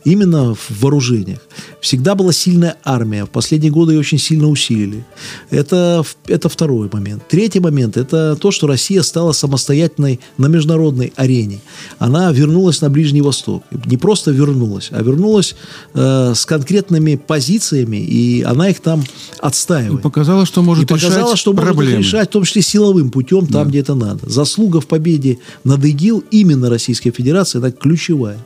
Именно в вооружениях. Всегда была сильная армия. В последние годы ее очень сильно усилили. Это, это второй момент. Третий момент – это то, что Россия стала самостоятельной на международной арене. Она вернулась на Ближний Восток. Не просто вернулась, а вернулась э, с конкретными позициями, и она их там И отстаивает. показала, что может и показала, решать что может проблемы. их решать, в том числе силовым путем, там, где это надо. Заслуга в победе над ИГИЛ именно Российской Федерации, это ключевая.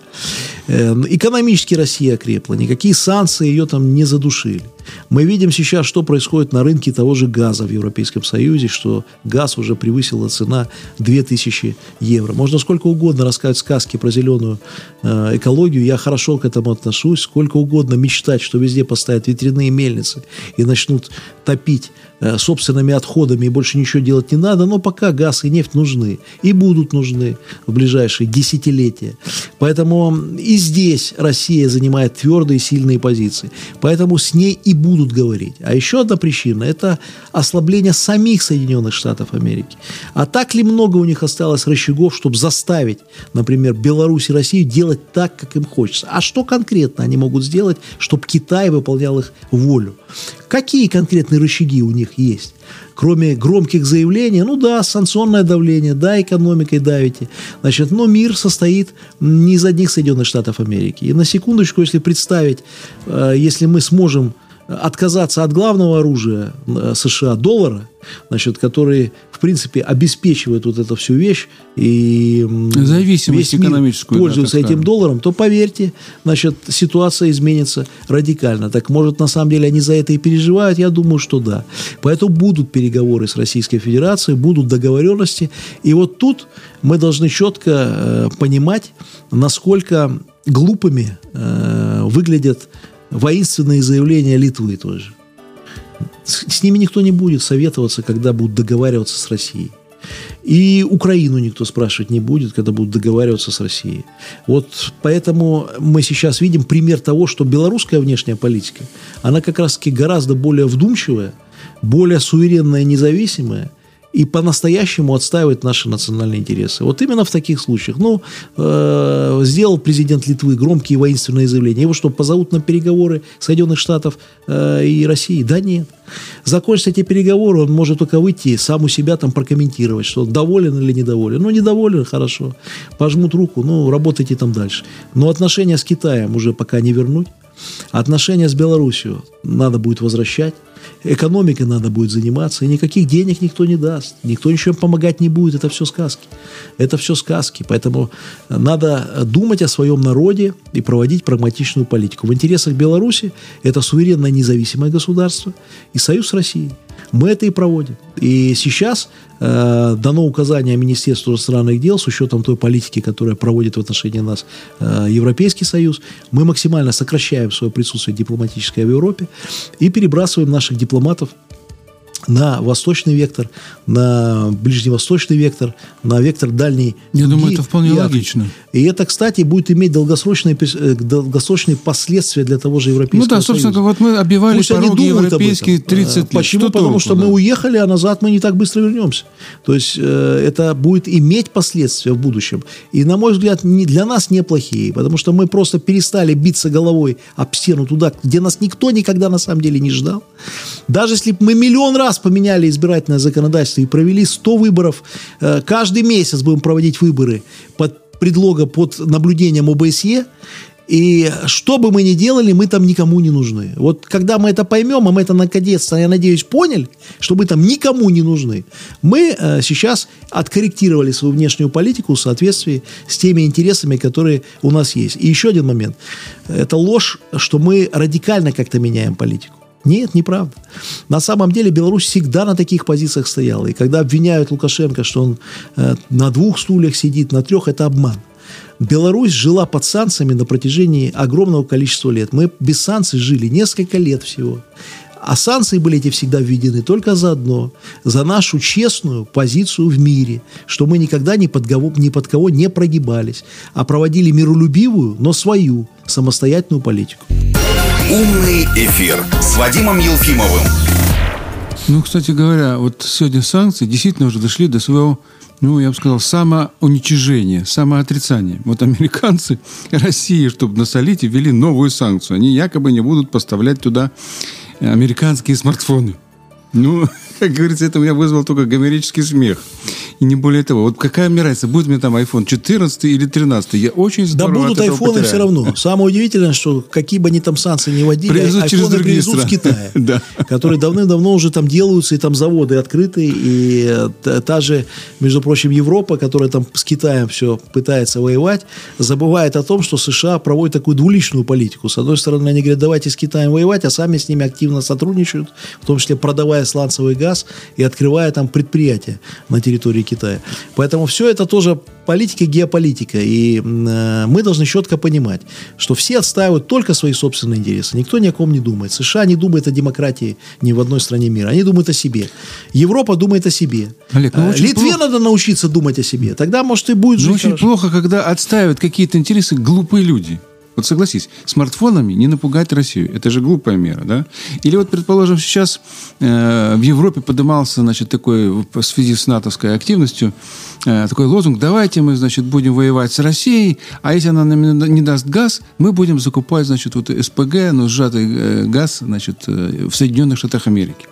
Э, Экономически Россия окрепла, никакие санкции ее там не задушили. Мы видим сейчас, что происходит на рынке того же газа в Европейском Союзе, что газ уже превысила цена 2000 евро. Можно сколько угодно рассказывать сказки про зеленую э, экологию, я хорошо к этому отношусь, сколько угодно мечтать, что везде поставят ветряные мельницы и начнут топить собственными отходами и больше ничего делать не надо, но пока газ и нефть нужны и будут нужны в ближайшие десятилетия. Поэтому и здесь Россия занимает твердые сильные позиции. Поэтому с ней и будут говорить. А еще одна причина – это ослабление самих Соединенных Штатов Америки. А так ли много у них осталось рычагов, чтобы заставить, например, Беларусь и Россию делать так, как им хочется? А что конкретно они могут сделать, чтобы Китай выполнял их волю? Какие конкретные рычаги у них есть? Кроме громких заявлений, ну да, санкционное давление, да, экономикой давите. Значит, но мир состоит не из одних Соединенных Штатов Америки. И на секундочку, если представить, э, если мы сможем отказаться от главного оружия э, США, доллара, значит, который, в принципе, обеспечивает вот эту всю вещь, и Зависимость весь мир экономическую, да, пользуется так этим скажем. долларом, то поверьте, значит, ситуация изменится радикально. Так может, на самом деле они за это и переживают? Я думаю, что да. Поэтому будут переговоры с Российской Федерацией, будут договоренности. И вот тут мы должны четко э, понимать, насколько глупыми э, выглядят воинственные заявления Литвы тоже. С, с ними никто не будет советоваться, когда будут договариваться с Россией. И Украину никто спрашивать не будет, когда будут договариваться с Россией. Вот поэтому мы сейчас видим пример того, что белорусская внешняя политика, она как раз-таки гораздо более вдумчивая, более суверенная, независимая, и по-настоящему отстаивает наши национальные интересы. Вот именно в таких случаях. Ну, э, сделал президент Литвы громкие воинственные заявления. Его что, позовут на переговоры Соединенных Штатов э, и России? Да нет. Закончатся эти переговоры, он может только выйти, сам у себя там прокомментировать, что доволен или недоволен. Ну, недоволен, хорошо. Пожмут руку, ну, работайте там дальше. Но отношения с Китаем уже пока не вернуть. Отношения с Белоруссией надо будет возвращать. Экономикой надо будет заниматься. И никаких денег никто не даст. Никто ничем помогать не будет. Это все сказки. Это все сказки. Поэтому надо думать о своем народе и проводить прагматичную политику. В интересах Беларуси это суверенное независимое государство и союз с Россией. Мы это и проводим. И сейчас э, дано указание Министерству иностранных дел с учетом той политики, которая проводит в отношении нас э, Европейский Союз. Мы максимально сокращаем свое присутствие дипломатическое в Европе и перебрасываем наших дипломатов на восточный вектор, на ближневосточный вектор, на вектор дальний. Я думаю, это вполне логично. И это, кстати, будет иметь долгосрочные, э, долгосрочные последствия для того же Европейского Ну да, собственно, Союза. вот мы обивали Пусть пороги европейские 30 лет. Почему? Что Потому толку, что да? мы уехали, а назад мы не так быстро вернемся. То есть э, это будет иметь последствия в будущем. И, на мой взгляд, не, для нас неплохие, потому что мы просто перестали биться головой об стену туда, где нас никто никогда на самом деле не ждал. Даже если бы мы миллион раз поменяли избирательное законодательство и провели 100 выборов, э, каждый месяц будем проводить выборы под предлога под наблюдением ОБСЕ, и что бы мы ни делали, мы там никому не нужны. Вот когда мы это поймем, а мы это наконец-то, я надеюсь, поняли, что мы там никому не нужны, мы э, сейчас откорректировали свою внешнюю политику в соответствии с теми интересами, которые у нас есть. И еще один момент. Это ложь, что мы радикально как-то меняем политику. Нет, неправда. На самом деле Беларусь всегда на таких позициях стояла. И когда обвиняют Лукашенко, что он э, на двух стульях сидит, на трех, это обман. Беларусь жила под санкциями на протяжении огромного количества лет. Мы без санкций жили несколько лет всего. А санкции были эти всегда введены только за одно, за нашу честную позицию в мире, что мы никогда ни под, кого, ни под кого не прогибались, а проводили миролюбивую, но свою самостоятельную политику. Умный эфир с Вадимом Елфимовым. Ну, кстати говоря, вот сегодня санкции действительно уже дошли до своего ну, я бы сказал, самоуничижение, самоотрицание. Вот американцы России, чтобы насолить, ввели новую санкцию. Они якобы не будут поставлять туда американские смартфоны. Ну, как говорится, это меня вызвало только гомерический смех. И не более того. Вот какая мне разница, будет мне там iPhone 14 или 13? Я очень здорово Да будут айфоны все равно. Самое удивительное, что какие бы они там санкции не вводили, привезут айфоны привезут страны. с Китая. да. Которые давным-давно уже там делаются, и там заводы открыты. И та же, между прочим, Европа, которая там с Китаем все пытается воевать, забывает о том, что США проводят такую двуличную политику. С одной стороны, они говорят, давайте с Китаем воевать, а сами с ними активно сотрудничают, в том числе продавая сланцевый газ и открывая там предприятия на территории Китая. Поэтому все это тоже политика, геополитика. И э, мы должны четко понимать, что все отстаивают только свои собственные интересы. Никто ни о ком не думает. США не думает о демократии ни в одной стране мира. Они думают о себе. Европа думает о себе. Олег, ну, э, Литве плохо. надо научиться думать о себе. Тогда, может, и будет жить ну, очень хорошо. плохо, когда отстаивают какие-то интересы глупые люди. Вот согласись, смартфонами не напугать Россию. Это же глупая мера, да? Или вот, предположим, сейчас э, в Европе поднимался, значит, такой, в связи с натовской активностью, э, такой лозунг, давайте мы, значит, будем воевать с Россией, а если она нам не даст газ, мы будем закупать, значит, вот СПГ, ну, сжатый э, газ, значит, э, в Соединенных Штатах Америки.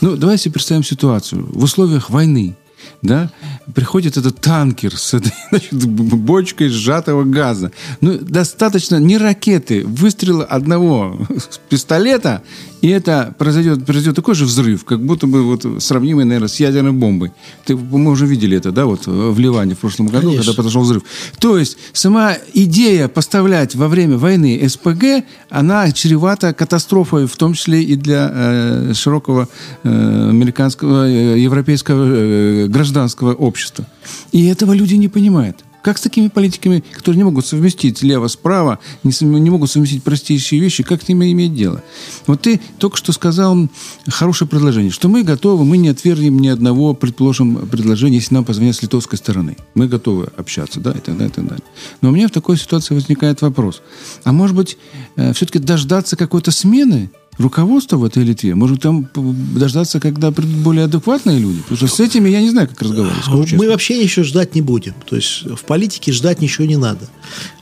Ну, давайте представим ситуацию. В условиях войны – да, приходит этот танкер с этой значит, бочкой сжатого газа. Ну, достаточно не ракеты, выстрела одного пистолета, и это произойдет, произойдет такой же взрыв, как будто бы вот сравнимый, наверное, с ядерной бомбой. Ты, мы уже видели это, да, вот в Ливане в прошлом году, Конечно. когда произошел взрыв. То есть сама идея поставлять во время войны СПГ, она чревата катастрофой, в том числе и для э, широкого э, американского, э, европейского э, гражданского общества. И этого люди не понимают. Как с такими политиками, которые не могут совместить лево-справа, не, не могут совместить простейшие вещи, как с ними иметь дело? Вот ты только что сказал хорошее предложение, что мы готовы, мы не отвергнем ни одного, предположим, предложения, если нам позвонят с литовской стороны. Мы готовы общаться, да, и так далее, и так далее. Но у меня в такой ситуации возникает вопрос. А может быть, э, все-таки дождаться какой-то смены руководство в этой Литве? Может, там дождаться, когда придут более адекватные люди? Потому что с этими я не знаю, как разговаривать. Мы честно. вообще ничего ждать не будем. То есть в политике ждать ничего не надо.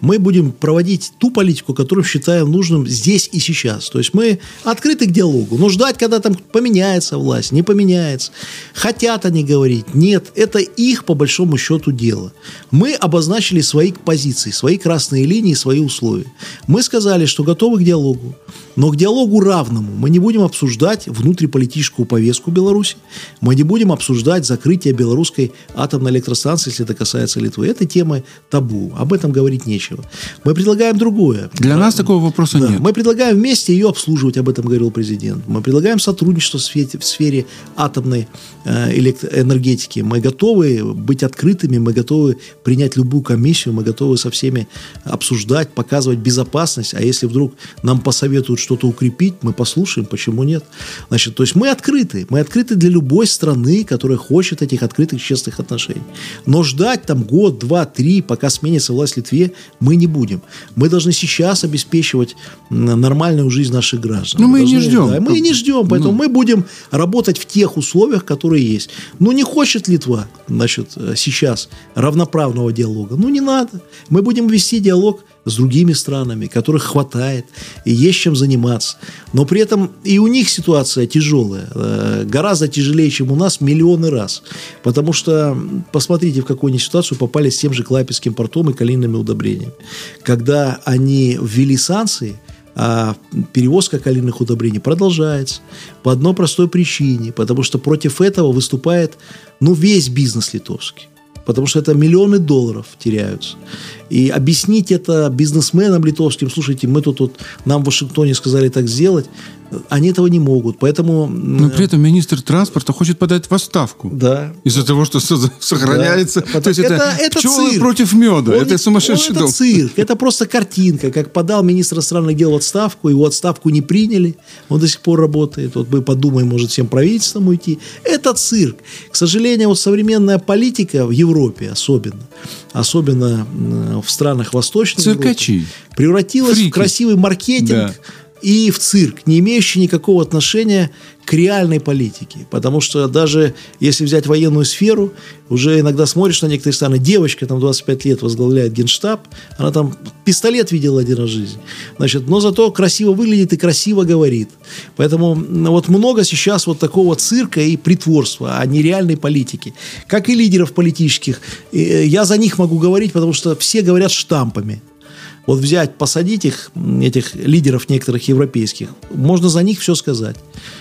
Мы будем проводить ту политику, которую считаем нужным здесь и сейчас. То есть мы открыты к диалогу. Но ждать, когда там поменяется власть, не поменяется. Хотят они говорить. Нет, это их, по большому счету, дело. Мы обозначили свои позиции, свои красные линии, свои условия. Мы сказали, что готовы к диалогу. Но к диалогу равному мы не будем обсуждать внутриполитическую повестку Беларуси, мы не будем обсуждать закрытие белорусской атомной электростанции, если это касается Литвы. Это тема табу, об этом говорить нечего. Мы предлагаем другое. Для нас такого вопроса Да, нет. Мы предлагаем вместе ее обслуживать, об этом говорил президент. Мы предлагаем сотрудничество в сфере, в сфере атомной э, электроэнергетики. Мы готовы быть открытыми, мы готовы принять любую комиссию, мы готовы со всеми обсуждать, показывать безопасность. А если вдруг нам посоветуют что-то укрепить, мы послушаем, почему нет. Значит, то есть мы открыты. Мы открыты для любой страны, которая хочет этих открытых, честных отношений. Но ждать там год, два, три, пока сменится власть в Литве, мы не будем. Мы должны сейчас обеспечивать нормальную жизнь наших граждан. Ну, мы и не должны- ждем. да, мы и не ждем, поэтому мы будем работать в тех условиях, которые есть. Ну, не хочет Литва, значит, э, сейчас равноправного диалога. Ну, не надо. Мы будем вести диалог с другими странами, которых хватает, и есть чем заниматься. Но при этом и у них ситуация тяжелая, э, гораздо тяжелее, чем у нас миллионы раз. Потому что посмотрите, в какую они ситуацию попали с тем же Клайпецким портом и калийными удобрениями. Когда они ввели санкции, а перевозка калийных удобрений продолжается по одной простой причине, потому что против этого выступает ну, весь бизнес литовский. Потому что это миллионы долларов теряются. И объяснить это бизнесменам литовским, слушайте, мы тут вот, нам в Вашингтоне сказали так сделать, они этого не могут. Поэтому... Но при этом министр транспорта хочет подать в отставку. Да. Из-за того, что со- сохраняется. Да. То есть это, Это- это пчелы цирк. против меда. Он это сумасшедший он дом. Это цирк. Это просто картинка. Как подал министр иностранных дел в отставку, его отставку не приняли. Он до сих пор работает. Вот мы подумаем, может всем правительством уйти. Это цирк. К сожалению, вот современная политика в Европе особенно, особенно в странах Восточной Циркачи. Европы, превратилась Фрики. в красивый маркетинг Да. И в цирк, не имеющий никакого отношения к реальной политике. Потому что даже если взять военную сферу, уже иногда смотришь на некоторые страны, девочка там 25 лет возглавляет генштаб, она там пистолет видела один раз в жизни. Значит, но зато красиво выглядит и красиво говорит. Поэтому м, вот много сейчас вот такого цирка и притворства, а не реальной политики. Как и лидеров политических. Э, Я за них могу говорить, потому что все говорят штампами. Вот взять, посадить их, этих лидеров некоторых европейских, можно за них все сказать.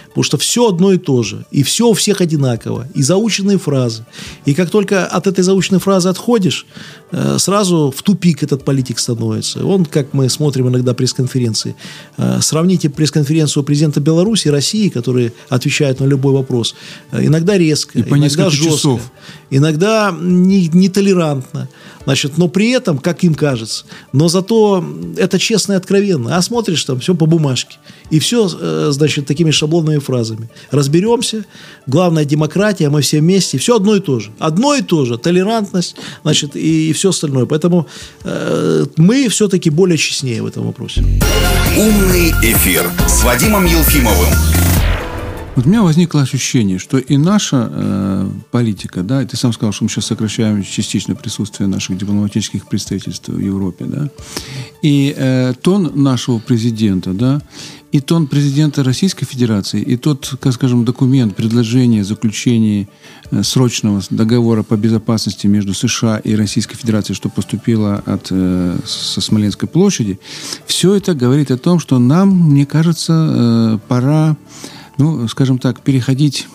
Потому что все одно и то же. И все у всех одинаково. И заученные фразы. И как только от этой заученной фразы отходишь, э, сразу в тупик этот политик становится. Он, как мы смотрим иногда пресс-конференции, э, сравните пресс-конференцию президента Беларуси и России, которые отвечают на любой вопрос, э, иногда резко, И по иногда жестко, часов. иногда не- нетолерантно. Значит, но при этом, как им кажется, но зато это честно и откровенно. А смотришь там все по бумажке. И все, э, значит, такими шаблонными фразами. Разберемся. Главное демократия, мы все вместе. Все одно и то же. Одно и то же. Толерантность, значит, и, все остальное. Поэтому э, мы все-таки более честнее в этом вопросе. «Умный эфир» с Вадимом Елфимовым. Вот у меня возникло ощущение, что и наша э, политика, да, и ты сам сказал, что мы сейчас сокращаем частично присутствие наших дипломатических представительств в Европе, да, и э, тон нашего президента, да, и тон президента Российской Федерации, и тот, как скажем, документ, предложение о заключении э, срочного договора по безопасности между США и Российской Федерацией, что поступило от, э, со Смоленской площади, все это говорит о том, что нам, мне кажется, э, пора ну, скажем так, переходить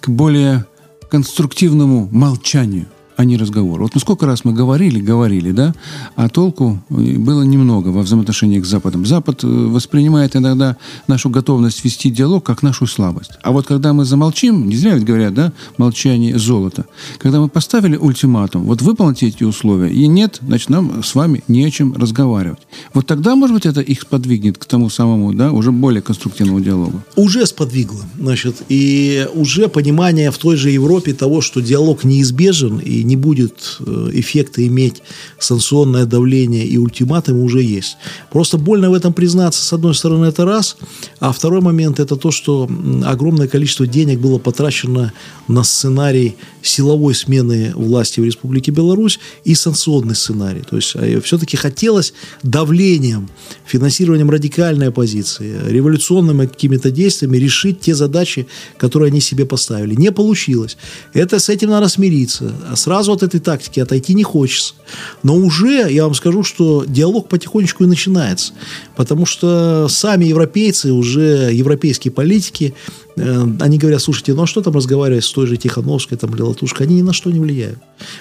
к более конструктивному молчанию, а не разговору. Вот ну сколько раз мы говорили, говорили, да, а толку э, было немного во взаимоотношениях с Западом. Запад э, воспринимает иногда нашу готовность вести диалог как нашу слабость. А вот когда мы замолчим, не зря ведь говорят, да, молчание золото. Когда мы поставили ультиматум, вот выполните эти условия, и нет, значит, нам с вами не о чем разговаривать. Вот тогда, может быть, это их сподвигнет к тому самому, да, уже более конструктивному диалогу. уже сподвигло, значит, и уже понимание в той же Европе того, что диалог неизбежен и не будет э, эффекта иметь санкционное давление и ультиматум уже есть. Просто больно в этом признаться, с одной стороны, это раз, а второй момент это то, что огромное количество денег было потрачено на сценарий силовой смены власти в Республике Беларусь и санкционный сценарий. То есть э, все-таки хотелось давлением, финансированием радикальной оппозиции, революционными какими-то действиями решить те задачи, которые они себе поставили. Не получилось. Это с этим надо смириться. А с сразу от этой тактики отойти не хочется. Но уже, я вам скажу, что диалог потихонечку и начинается. Потому что сами европейцы, уже европейские политики, они говорят, слушайте, ну а что там разговаривать с той же Тихановской там, или Латушкой? Они ни на что не влияют.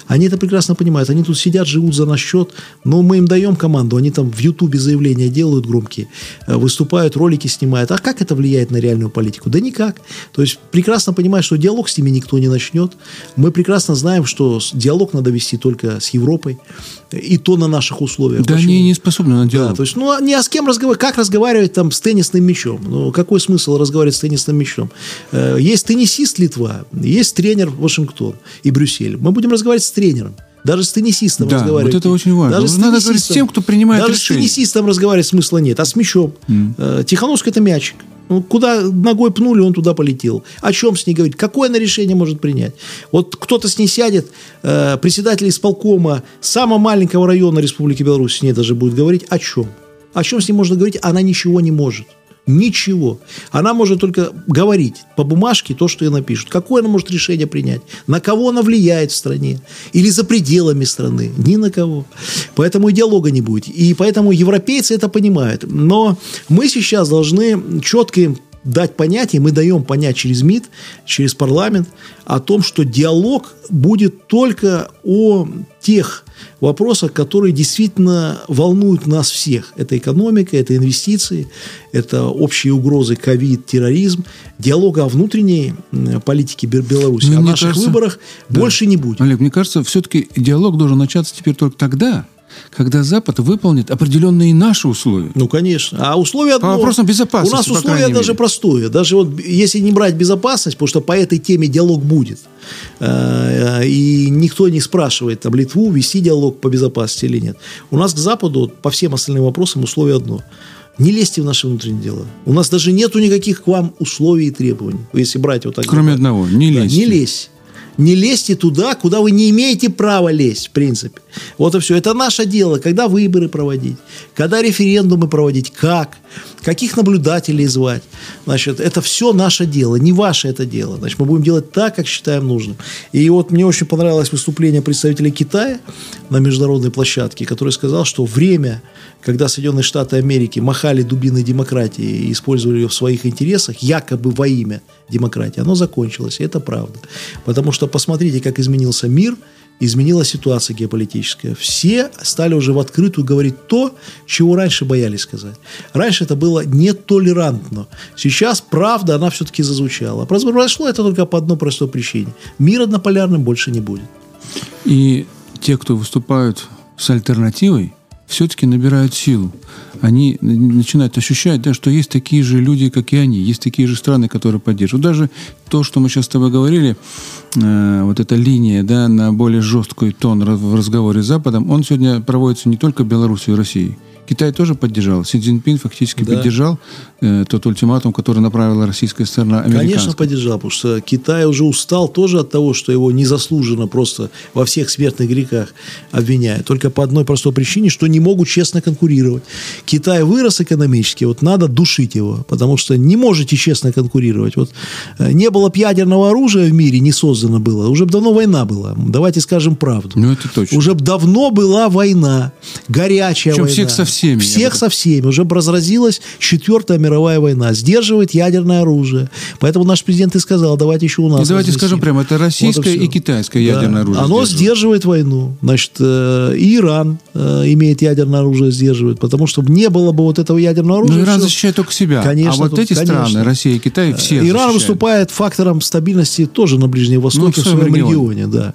Они это прекрасно понимают. Они тут сидят, живут за наш счет, но мы им даем команду. Они там в Ютубе заявления делают громкие, э, выступают, ролики снимают. А как это влияет на реальную политику? Да никак. То есть прекрасно понимают, что диалог с ними никто не начнет. Мы прекрасно знаем, что диалог надо вести только с Европой. И то на наших условиях. Да Почему? они не способны на диалог. Да, то есть, ну, не а с кем разговаривать? Как разговаривать там с теннисным мячом? Ну, какой смысл разговаривать с теннисным мячом? Э, есть теннисист Литва, есть тренер Вашингтон и Брюссель. Мы будем разговаривать с тренером. Даже с теннисистом да, разговаривать. вот это очень важно. Даже с Надо говорить с тем, кто принимает даже решение. с теннисистом разговаривать смысла нет, а с мячом. Mm. Тихановский – это мячик. Ну, куда ногой пнули, он туда полетел. О чем с ней говорить? Какое она решение может принять? Вот кто-то с ней сядет, э, председатель исполкома самого маленького района Республики Беларусь с ней даже будет говорить о чем? О чем с ней можно говорить? Она ничего не может. Ничего. Она может только говорить по бумажке то, что ей напишут. Какое она может решение принять? На кого она влияет в стране? Или за пределами страны? Ни на кого. Поэтому и диалога не будет. И поэтому европейцы это понимают. Но мы сейчас должны четко дать понятие, мы даем понять через МИД, через парламент о том, что диалог будет только о тех вопросах, которые действительно волнуют нас всех. Это экономика, это инвестиции, это общие угрозы ковид, терроризм. Диалога о внутренней политике Беларуси, ну, о наших кажется, выборах да. больше не будет. Олег, мне кажется, все-таки диалог должен начаться теперь только тогда, когда Запад выполнит определенные наши условия. Ну, конечно. А условия... По вопросам безопасности, У нас условия даже мере. простое. Даже вот если не брать безопасность, потому что по этой теме диалог будет, э, и никто не спрашивает, там, Литву вести диалог по безопасности или нет. У нас к Западу по всем остальным вопросам условие одно – не лезьте в наши внутренние дела. У нас даже нету никаких к вам условий и требований. Если брать вот так. Кроме одного, не лезьте. Да, не лезь. Не лезьте туда, куда вы не имеете права лезть, в принципе. Вот и все. Это наше дело, когда выборы проводить, когда референдумы проводить, как, каких наблюдателей звать. Значит, это все наше дело, не ваше это дело. Значит, мы будем делать так, как считаем нужным. И вот мне очень понравилось выступление представителя Китая на международной площадке, который сказал, что время, когда Соединенные Штаты Америки махали дубиной демократии и использовали ее в своих интересах, якобы во имя демократии, оно закончилось. И это правда. Потому что посмотрите, как изменился мир – изменилась ситуация геополитическая. Все стали уже в открытую говорить то, чего раньше боялись сказать. Раньше это было нетолерантно. Сейчас правда, она все-таки зазвучала. Произошло это только по одной простой причине. Мир однополярным больше не будет. И те, кто выступают с альтернативой, все-таки набирают силу. Они начинают ощущать, да, что есть такие же люди, как и они, есть такие же страны, которые поддерживают. Даже то, что мы сейчас с тобой говорили, э, вот эта линия да, на более жесткий тон в разговоре с Западом, он сегодня проводится не только в Беларуси и России – Китай тоже поддержал. Си Цзиньпин фактически да. поддержал э, тот ультиматум, который направила российская сторона. Конечно, поддержал, потому что Китай уже устал тоже от того, что его незаслуженно просто во всех смертных грехах обвиняют. Только по одной простой причине, что не могут честно конкурировать. Китай вырос экономически, вот надо душить его, потому что не можете честно конкурировать. Вот э, не было бы ядерного оружия в мире, не создано было, уже бы давно война была. Давайте скажем правду. Ну, это точно. Уже бы давно была война, горячая Причем война. всех со всеми. Всех со всеми. Уже разразилась четвертая мировая война. Сдерживает ядерное оружие. Поэтому наш президент и сказал, давайте еще у нас. И давайте скажем прямо, это российское вот и, и китайское да. ядерное оружие. Оно сдерживает войну. Значит, э, и Иран э, имеет ядерное оружие, сдерживает. Потому что не было бы вот этого ядерного оружия. Но Иран все... защищает только себя. Конечно, а вот тут, эти конечно. страны, Россия и Китай, все Иран защищают. выступает фактором стабильности тоже на Ближнем Востоке, ну, в своем регионе. регионе да.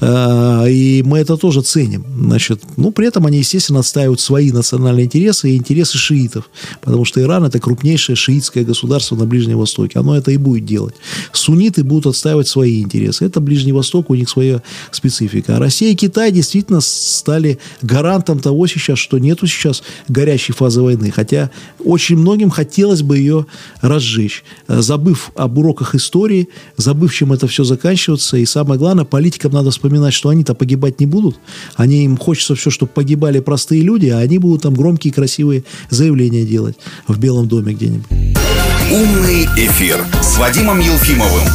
Э, и мы это тоже ценим. Значит, ну, при этом они, естественно, отстаивают свои национальные интересы и интересы шиитов, потому что Иран это крупнейшее шиитское государство на Ближнем Востоке. Оно это и будет делать. Сунниты будут отстаивать свои интересы. Это Ближний Восток, у них своя специфика. А Россия и Китай действительно стали гарантом того сейчас, что нету сейчас горящей фазы войны. Хотя очень многим хотелось бы ее разжечь. Забыв об уроках истории, забыв, чем это все заканчивается. И самое главное, политикам надо вспоминать, что они-то погибать не будут. Они им хочется все, чтобы погибали простые люди, а они будут там громкие, красивые красивые заявления делать в Белом доме где-нибудь. Умный эфир с Вадимом Елфимовым.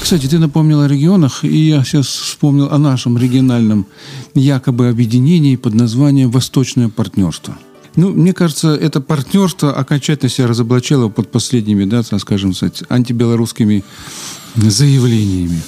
Кстати, ты напомнил о регионах, и я сейчас вспомнил о нашем региональном якобы объединении под названием «Восточное партнерство». Ну, мне кажется, это партнерство окончательно себя разоблачило под последними, да, скажем, антибелорусскими заявлениями.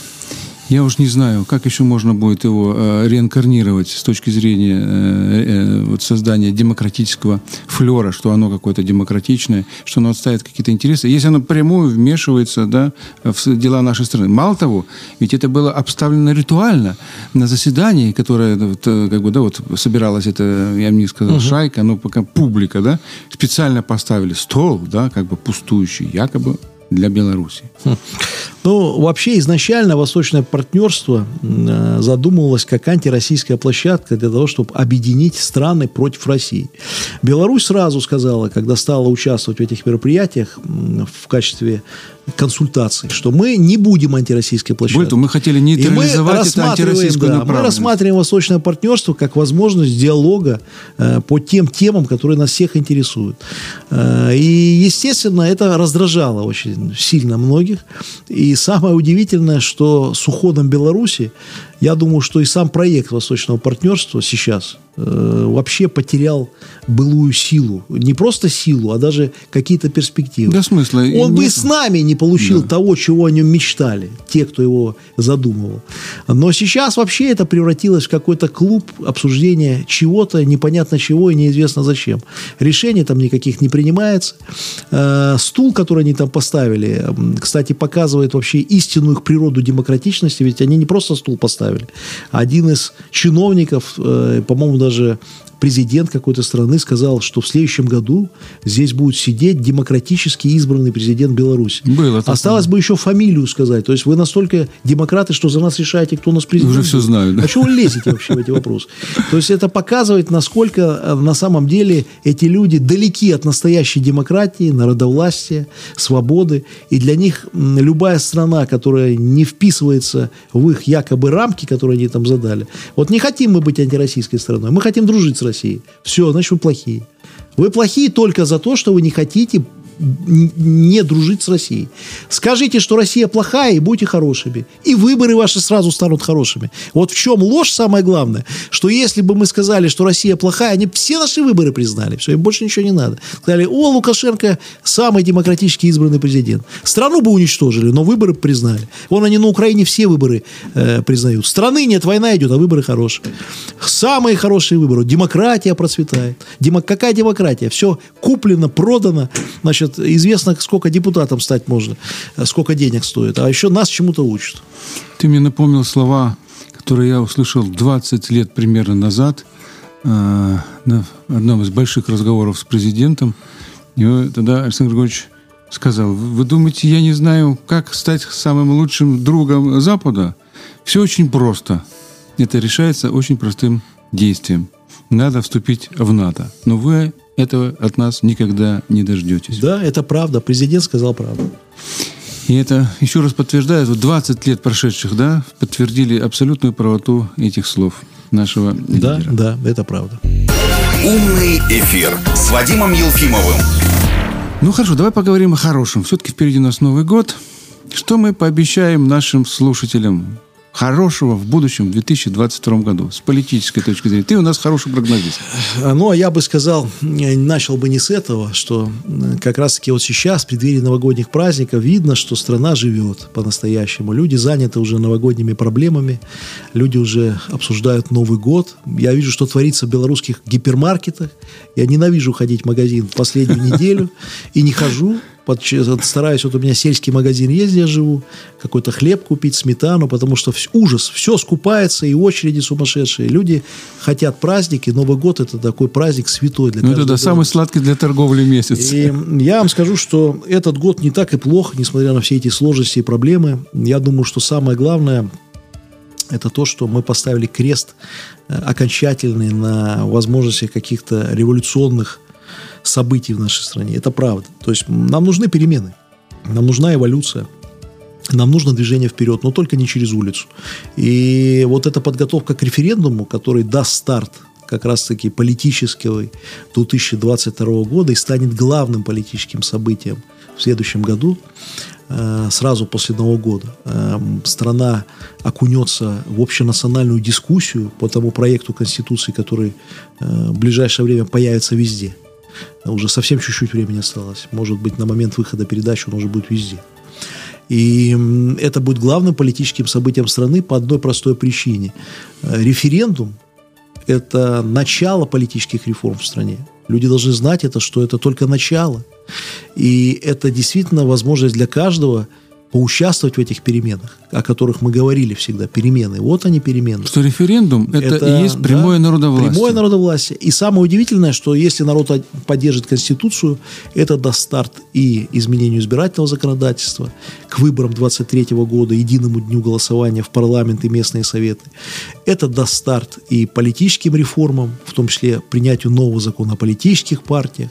Я уж не знаю, как еще можно будет его э, реинкарнировать с точки зрения э, э, вот создания демократического флера, что оно какое-то демократичное, что оно отставит какие-то интересы, если оно прямую вмешивается да, в дела нашей страны. Мало того, ведь это было обставлено ритуально на заседании, которое вот, как бы, да, вот собиралась это, я бы не сказал, угу. шайка, но пока публика, да, специально поставили стол, да, как бы пустующий, якобы для Беларуси. Хм. Ну, вообще изначально Восточное партнерство э, задумывалось как антироссийская площадка для того, чтобы объединить страны против России. Беларусь сразу сказала, когда стала участвовать в этих мероприятиях в качестве консультаций, что мы не будем антироссийской площадкой. Более мы хотели нейтрализовать это антироссийскую да, Мы рассматриваем Восточное партнерство как возможность диалога э, по тем темам, которые нас всех интересуют. Э, и, естественно, это раздражало очень сильно многих. И самое удивительное, что с уходом Беларуси, я думаю, что и сам проект Восточного партнерства сейчас э, вообще потерял былую силу. Не просто силу, а даже какие-то перспективы. Да смысла. Он нет. бы и с нами не получил да. того, чего о нем мечтали, те, кто его задумывал. Но сейчас вообще это превратилось в какой-то клуб обсуждения чего-то, непонятно чего и неизвестно зачем. Решений там никаких не принимается. Э, стул, который они там поставили, кстати, показывает вообще истинную их природу демократичности, ведь они не просто стул поставили. Один из чиновников, э, по-моему, даже президент какой-то страны сказал, что в следующем году здесь будет сидеть демократически избранный президент Беларуси. Было Осталось бы еще фамилию сказать. То есть вы настолько демократы, что за нас решаете, кто у нас президент. Уже все знают. Да? А чего вы лезете вообще в эти вопросы? То есть это показывает, насколько э, на самом деле эти люди далеки от настоящей демократии, народовластия, свободы. И для них любая страна, которая не вписывается в их якобы рамки, которые они там задали. Вот не хотим мы быть антироссийской страной, мы хотим дружить с России. Все, значит, вы плохие. Вы плохие только за то, что вы не хотите не дружить с Россией. Скажите, что Россия плохая, и будьте хорошими. И выборы ваши сразу станут хорошими. Вот в чем ложь самое главное, что если бы мы сказали, что Россия плохая, они все наши выборы признали. Все, им больше ничего не надо. Сказали, о, Лукашенко самый демократически избранный президент. Страну бы уничтожили, но выборы признали. Вон они на Украине все выборы э, признают. Страны нет, война идет, а выборы хорошие. Самые хорошие выборы. Демократия процветает. Демо... Какая демократия? Все куплено, продано. Значит, значит, известно, сколько депутатам стать можно, сколько денег стоит. А еще нас чему-то учат. Ты мне напомнил слова, которые я услышал 20 лет примерно назад э, на одном из больших разговоров с президентом. И тогда Александр Григорьевич сказал, вы думаете, я не знаю, как стать самым лучшим другом Запада? Все очень просто. Это решается очень простым действием. Надо вступить в НАТО. Но вы этого от нас никогда не дождетесь. Да, это правда. Президент сказал правду. И это еще раз подтверждает, вот 20 лет прошедших, да, подтвердили абсолютную правоту этих слов нашего Да, лидера. да, это правда. Умный эфир с Вадимом Елфимовым. Ну хорошо, давай поговорим о хорошем. Все-таки впереди у нас Новый год. Что мы пообещаем нашим слушателям хорошего в будущем, в 2022 году, с политической точки зрения? Ты у нас хороший прогнозист. Ну, а я бы сказал, начал бы не с этого, что как раз-таки вот сейчас, в преддверии новогодних праздников, видно, что страна живет по-настоящему. Люди заняты уже новогодними проблемами, люди уже обсуждают Новый год. Я вижу, что творится в белорусских гипермаркетах. Я ненавижу ходить в магазин последнюю неделю и не хожу, под, стараюсь, вот у меня сельский магазин есть, где я живу, какой-то хлеб купить, сметану, потому что все, ужас, все скупается, и очереди сумасшедшие. Люди хотят праздники, Новый год это такой праздник святой для Ну, это да, самый сладкий для торговли месяц. И я вам скажу, что этот год не так и плох, несмотря на все эти сложности и проблемы. Я думаю, что самое главное, это то, что мы поставили крест э, окончательный на возможности каких-то революционных событий в нашей стране. Это правда. То есть нам нужны перемены, нам нужна эволюция. Нам нужно движение вперед, но только не через улицу. И вот эта подготовка к референдуму, который даст старт как раз-таки политического 2022 года и станет главным политическим событием в следующем году, э, сразу после Нового года, э, страна окунется в общенациональную дискуссию по тому проекту Конституции, который в ближайшее время появится везде. Уже совсем чуть-чуть времени осталось. Может быть, на момент выхода передачи он уже будет везде. И это будет главным политическим событием страны по одной простой причине. Референдум – это начало политических реформ в стране. Люди должны знать это, что это только начало. И это действительно возможность для каждого – поучаствовать в этих переменах, о которых мы говорили всегда, перемены. Вот они перемены. Что референдум это, это и есть прямое да, народовластие. Прямое народовластие. И самое удивительное, что если народ поддержит Конституцию, это даст старт и изменению избирательного законодательства, к выборам 23 года, единому дню голосования в парламент и местные советы. Это даст старт и политическим реформам, в том числе принятию нового закона о политических партиях,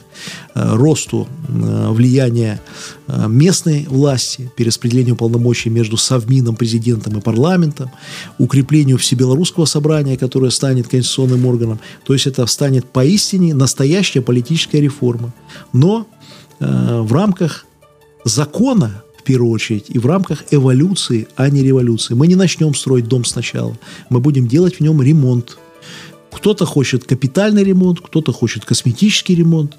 росту э, влияния э, местной власти, перераспределению распределению полномочий между Совмином, президентом и парламентом, укреплению всебелорусского собрания, которое станет конституционным органом. То есть это станет поистине настоящая политическая реформа. Но э, в рамках закона, в первую очередь, и в рамках эволюции, а не революции. Мы не начнем строить дом сначала. Мы будем делать в нем ремонт кто-то хочет капитальный ремонт, кто-то хочет косметический ремонт.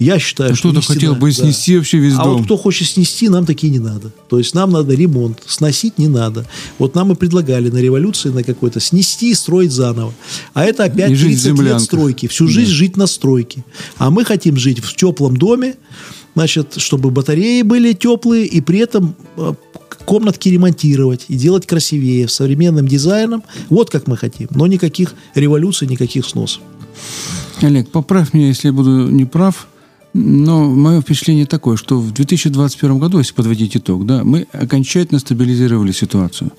Я считаю, а что кто-то хотел бы да. снести вообще весь а дом. А вот кто хочет снести, нам такие не надо. То есть нам надо ремонт, сносить не надо. Вот нам и предлагали на революции на какой-то снести и строить заново. А это опять 30 лет стройки. Всю жизнь да. жить на стройке. А мы хотим жить в теплом доме, значит, чтобы батареи были теплые, и при этом э, комнатки ремонтировать и делать красивее, с современным дизайном. Вот как мы хотим. Но никаких революций, никаких сносов. Олег, поправь меня, если я буду не прав. Но мое впечатление такое, что в 2021 году, если подводить итог, да, мы окончательно стабилизировали ситуацию.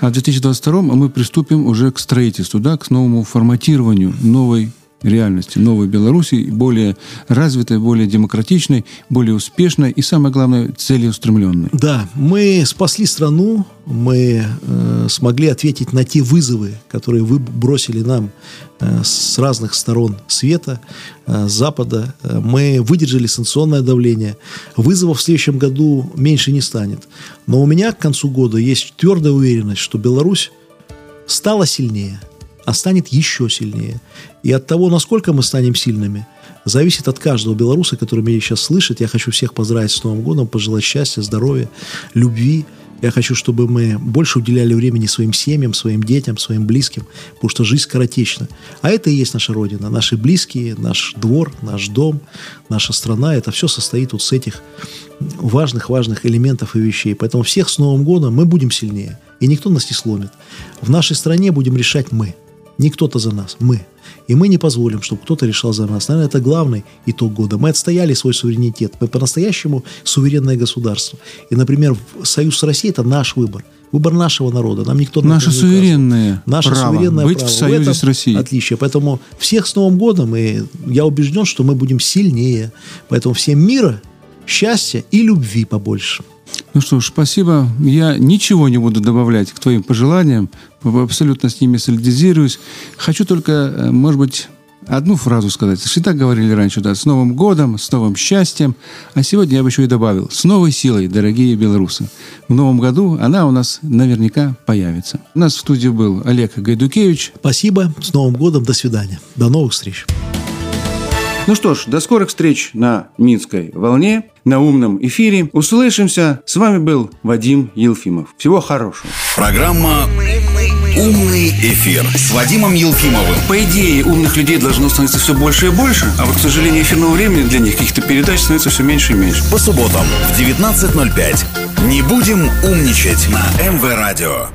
А в 2022 мы приступим уже к строительству, да, к новому форматированию новой реальности новой Беларуси, более развитой, более демократичной, более успешной и, самое главное, целеустремленной. Да, мы спасли страну, мы э, смогли ответить на те вызовы, которые вы бросили нам э, с разных сторон света, э, Запада. Мы выдержали санкционное давление. Вызовов в следующем году меньше не станет. Но у меня к концу года есть твердая уверенность, что Беларусь стала сильнее – а станет еще сильнее. И от того, насколько мы станем сильными, зависит от каждого белоруса, который меня сейчас слышит. Я хочу всех поздравить с Новым годом, пожелать счастья, здоровья, любви. Я хочу, чтобы мы больше уделяли времени своим семьям, своим детям, своим близким, потому что жизнь коротечна. А это и есть наша Родина. Наши близкие, наш двор, наш дом, наша страна. Это все состоит вот с этих важных-важных элементов и вещей. Поэтому всех с Новым годом мы будем сильнее. И никто нас не сломит. В нашей стране будем решать мы – не кто-то за нас, мы. И мы не позволим, чтобы кто-то решал за нас. Наверное, это главный итог года. Мы отстояли свой суверенитет. Мы по-настоящему суверенное государство. И, например, союз с Россией – это наш выбор. Выбор нашего народа. Нам никто Наше суверенное Наше право суверенное быть право. в союзе с Россией. Отличие. Поэтому всех с Новым годом. И я убежден, что мы будем сильнее. Поэтому всем мира, счастья и любви побольше. Ну что ж, спасибо. Я ничего не буду добавлять к твоим пожеланиям. Абсолютно с ними солидизируюсь. Хочу только, э, может быть, одну фразу сказать. Всегда говорили раньше, да, с Новым годом, с новым счастьем. А сегодня я бы еще и добавил, с новой силой, дорогие белорусы. В новом году она у нас наверняка появится. У нас в студии был Олег Гайдукевич. Спасибо. С Новым годом. До свидания. До новых встреч. Ну что ж, до скорых встреч на Минской волне, на умном эфире. Услышимся. С вами был Вадим Елфимов. Всего хорошего. Программа «Умный эфир» с Вадимом Елфимовым. По идее, умных людей должно становиться все больше и больше, а вот, к сожалению, эфирного времени для них каких-то передач становится все меньше и меньше. По субботам в 19.05. Не будем умничать на МВ Радио.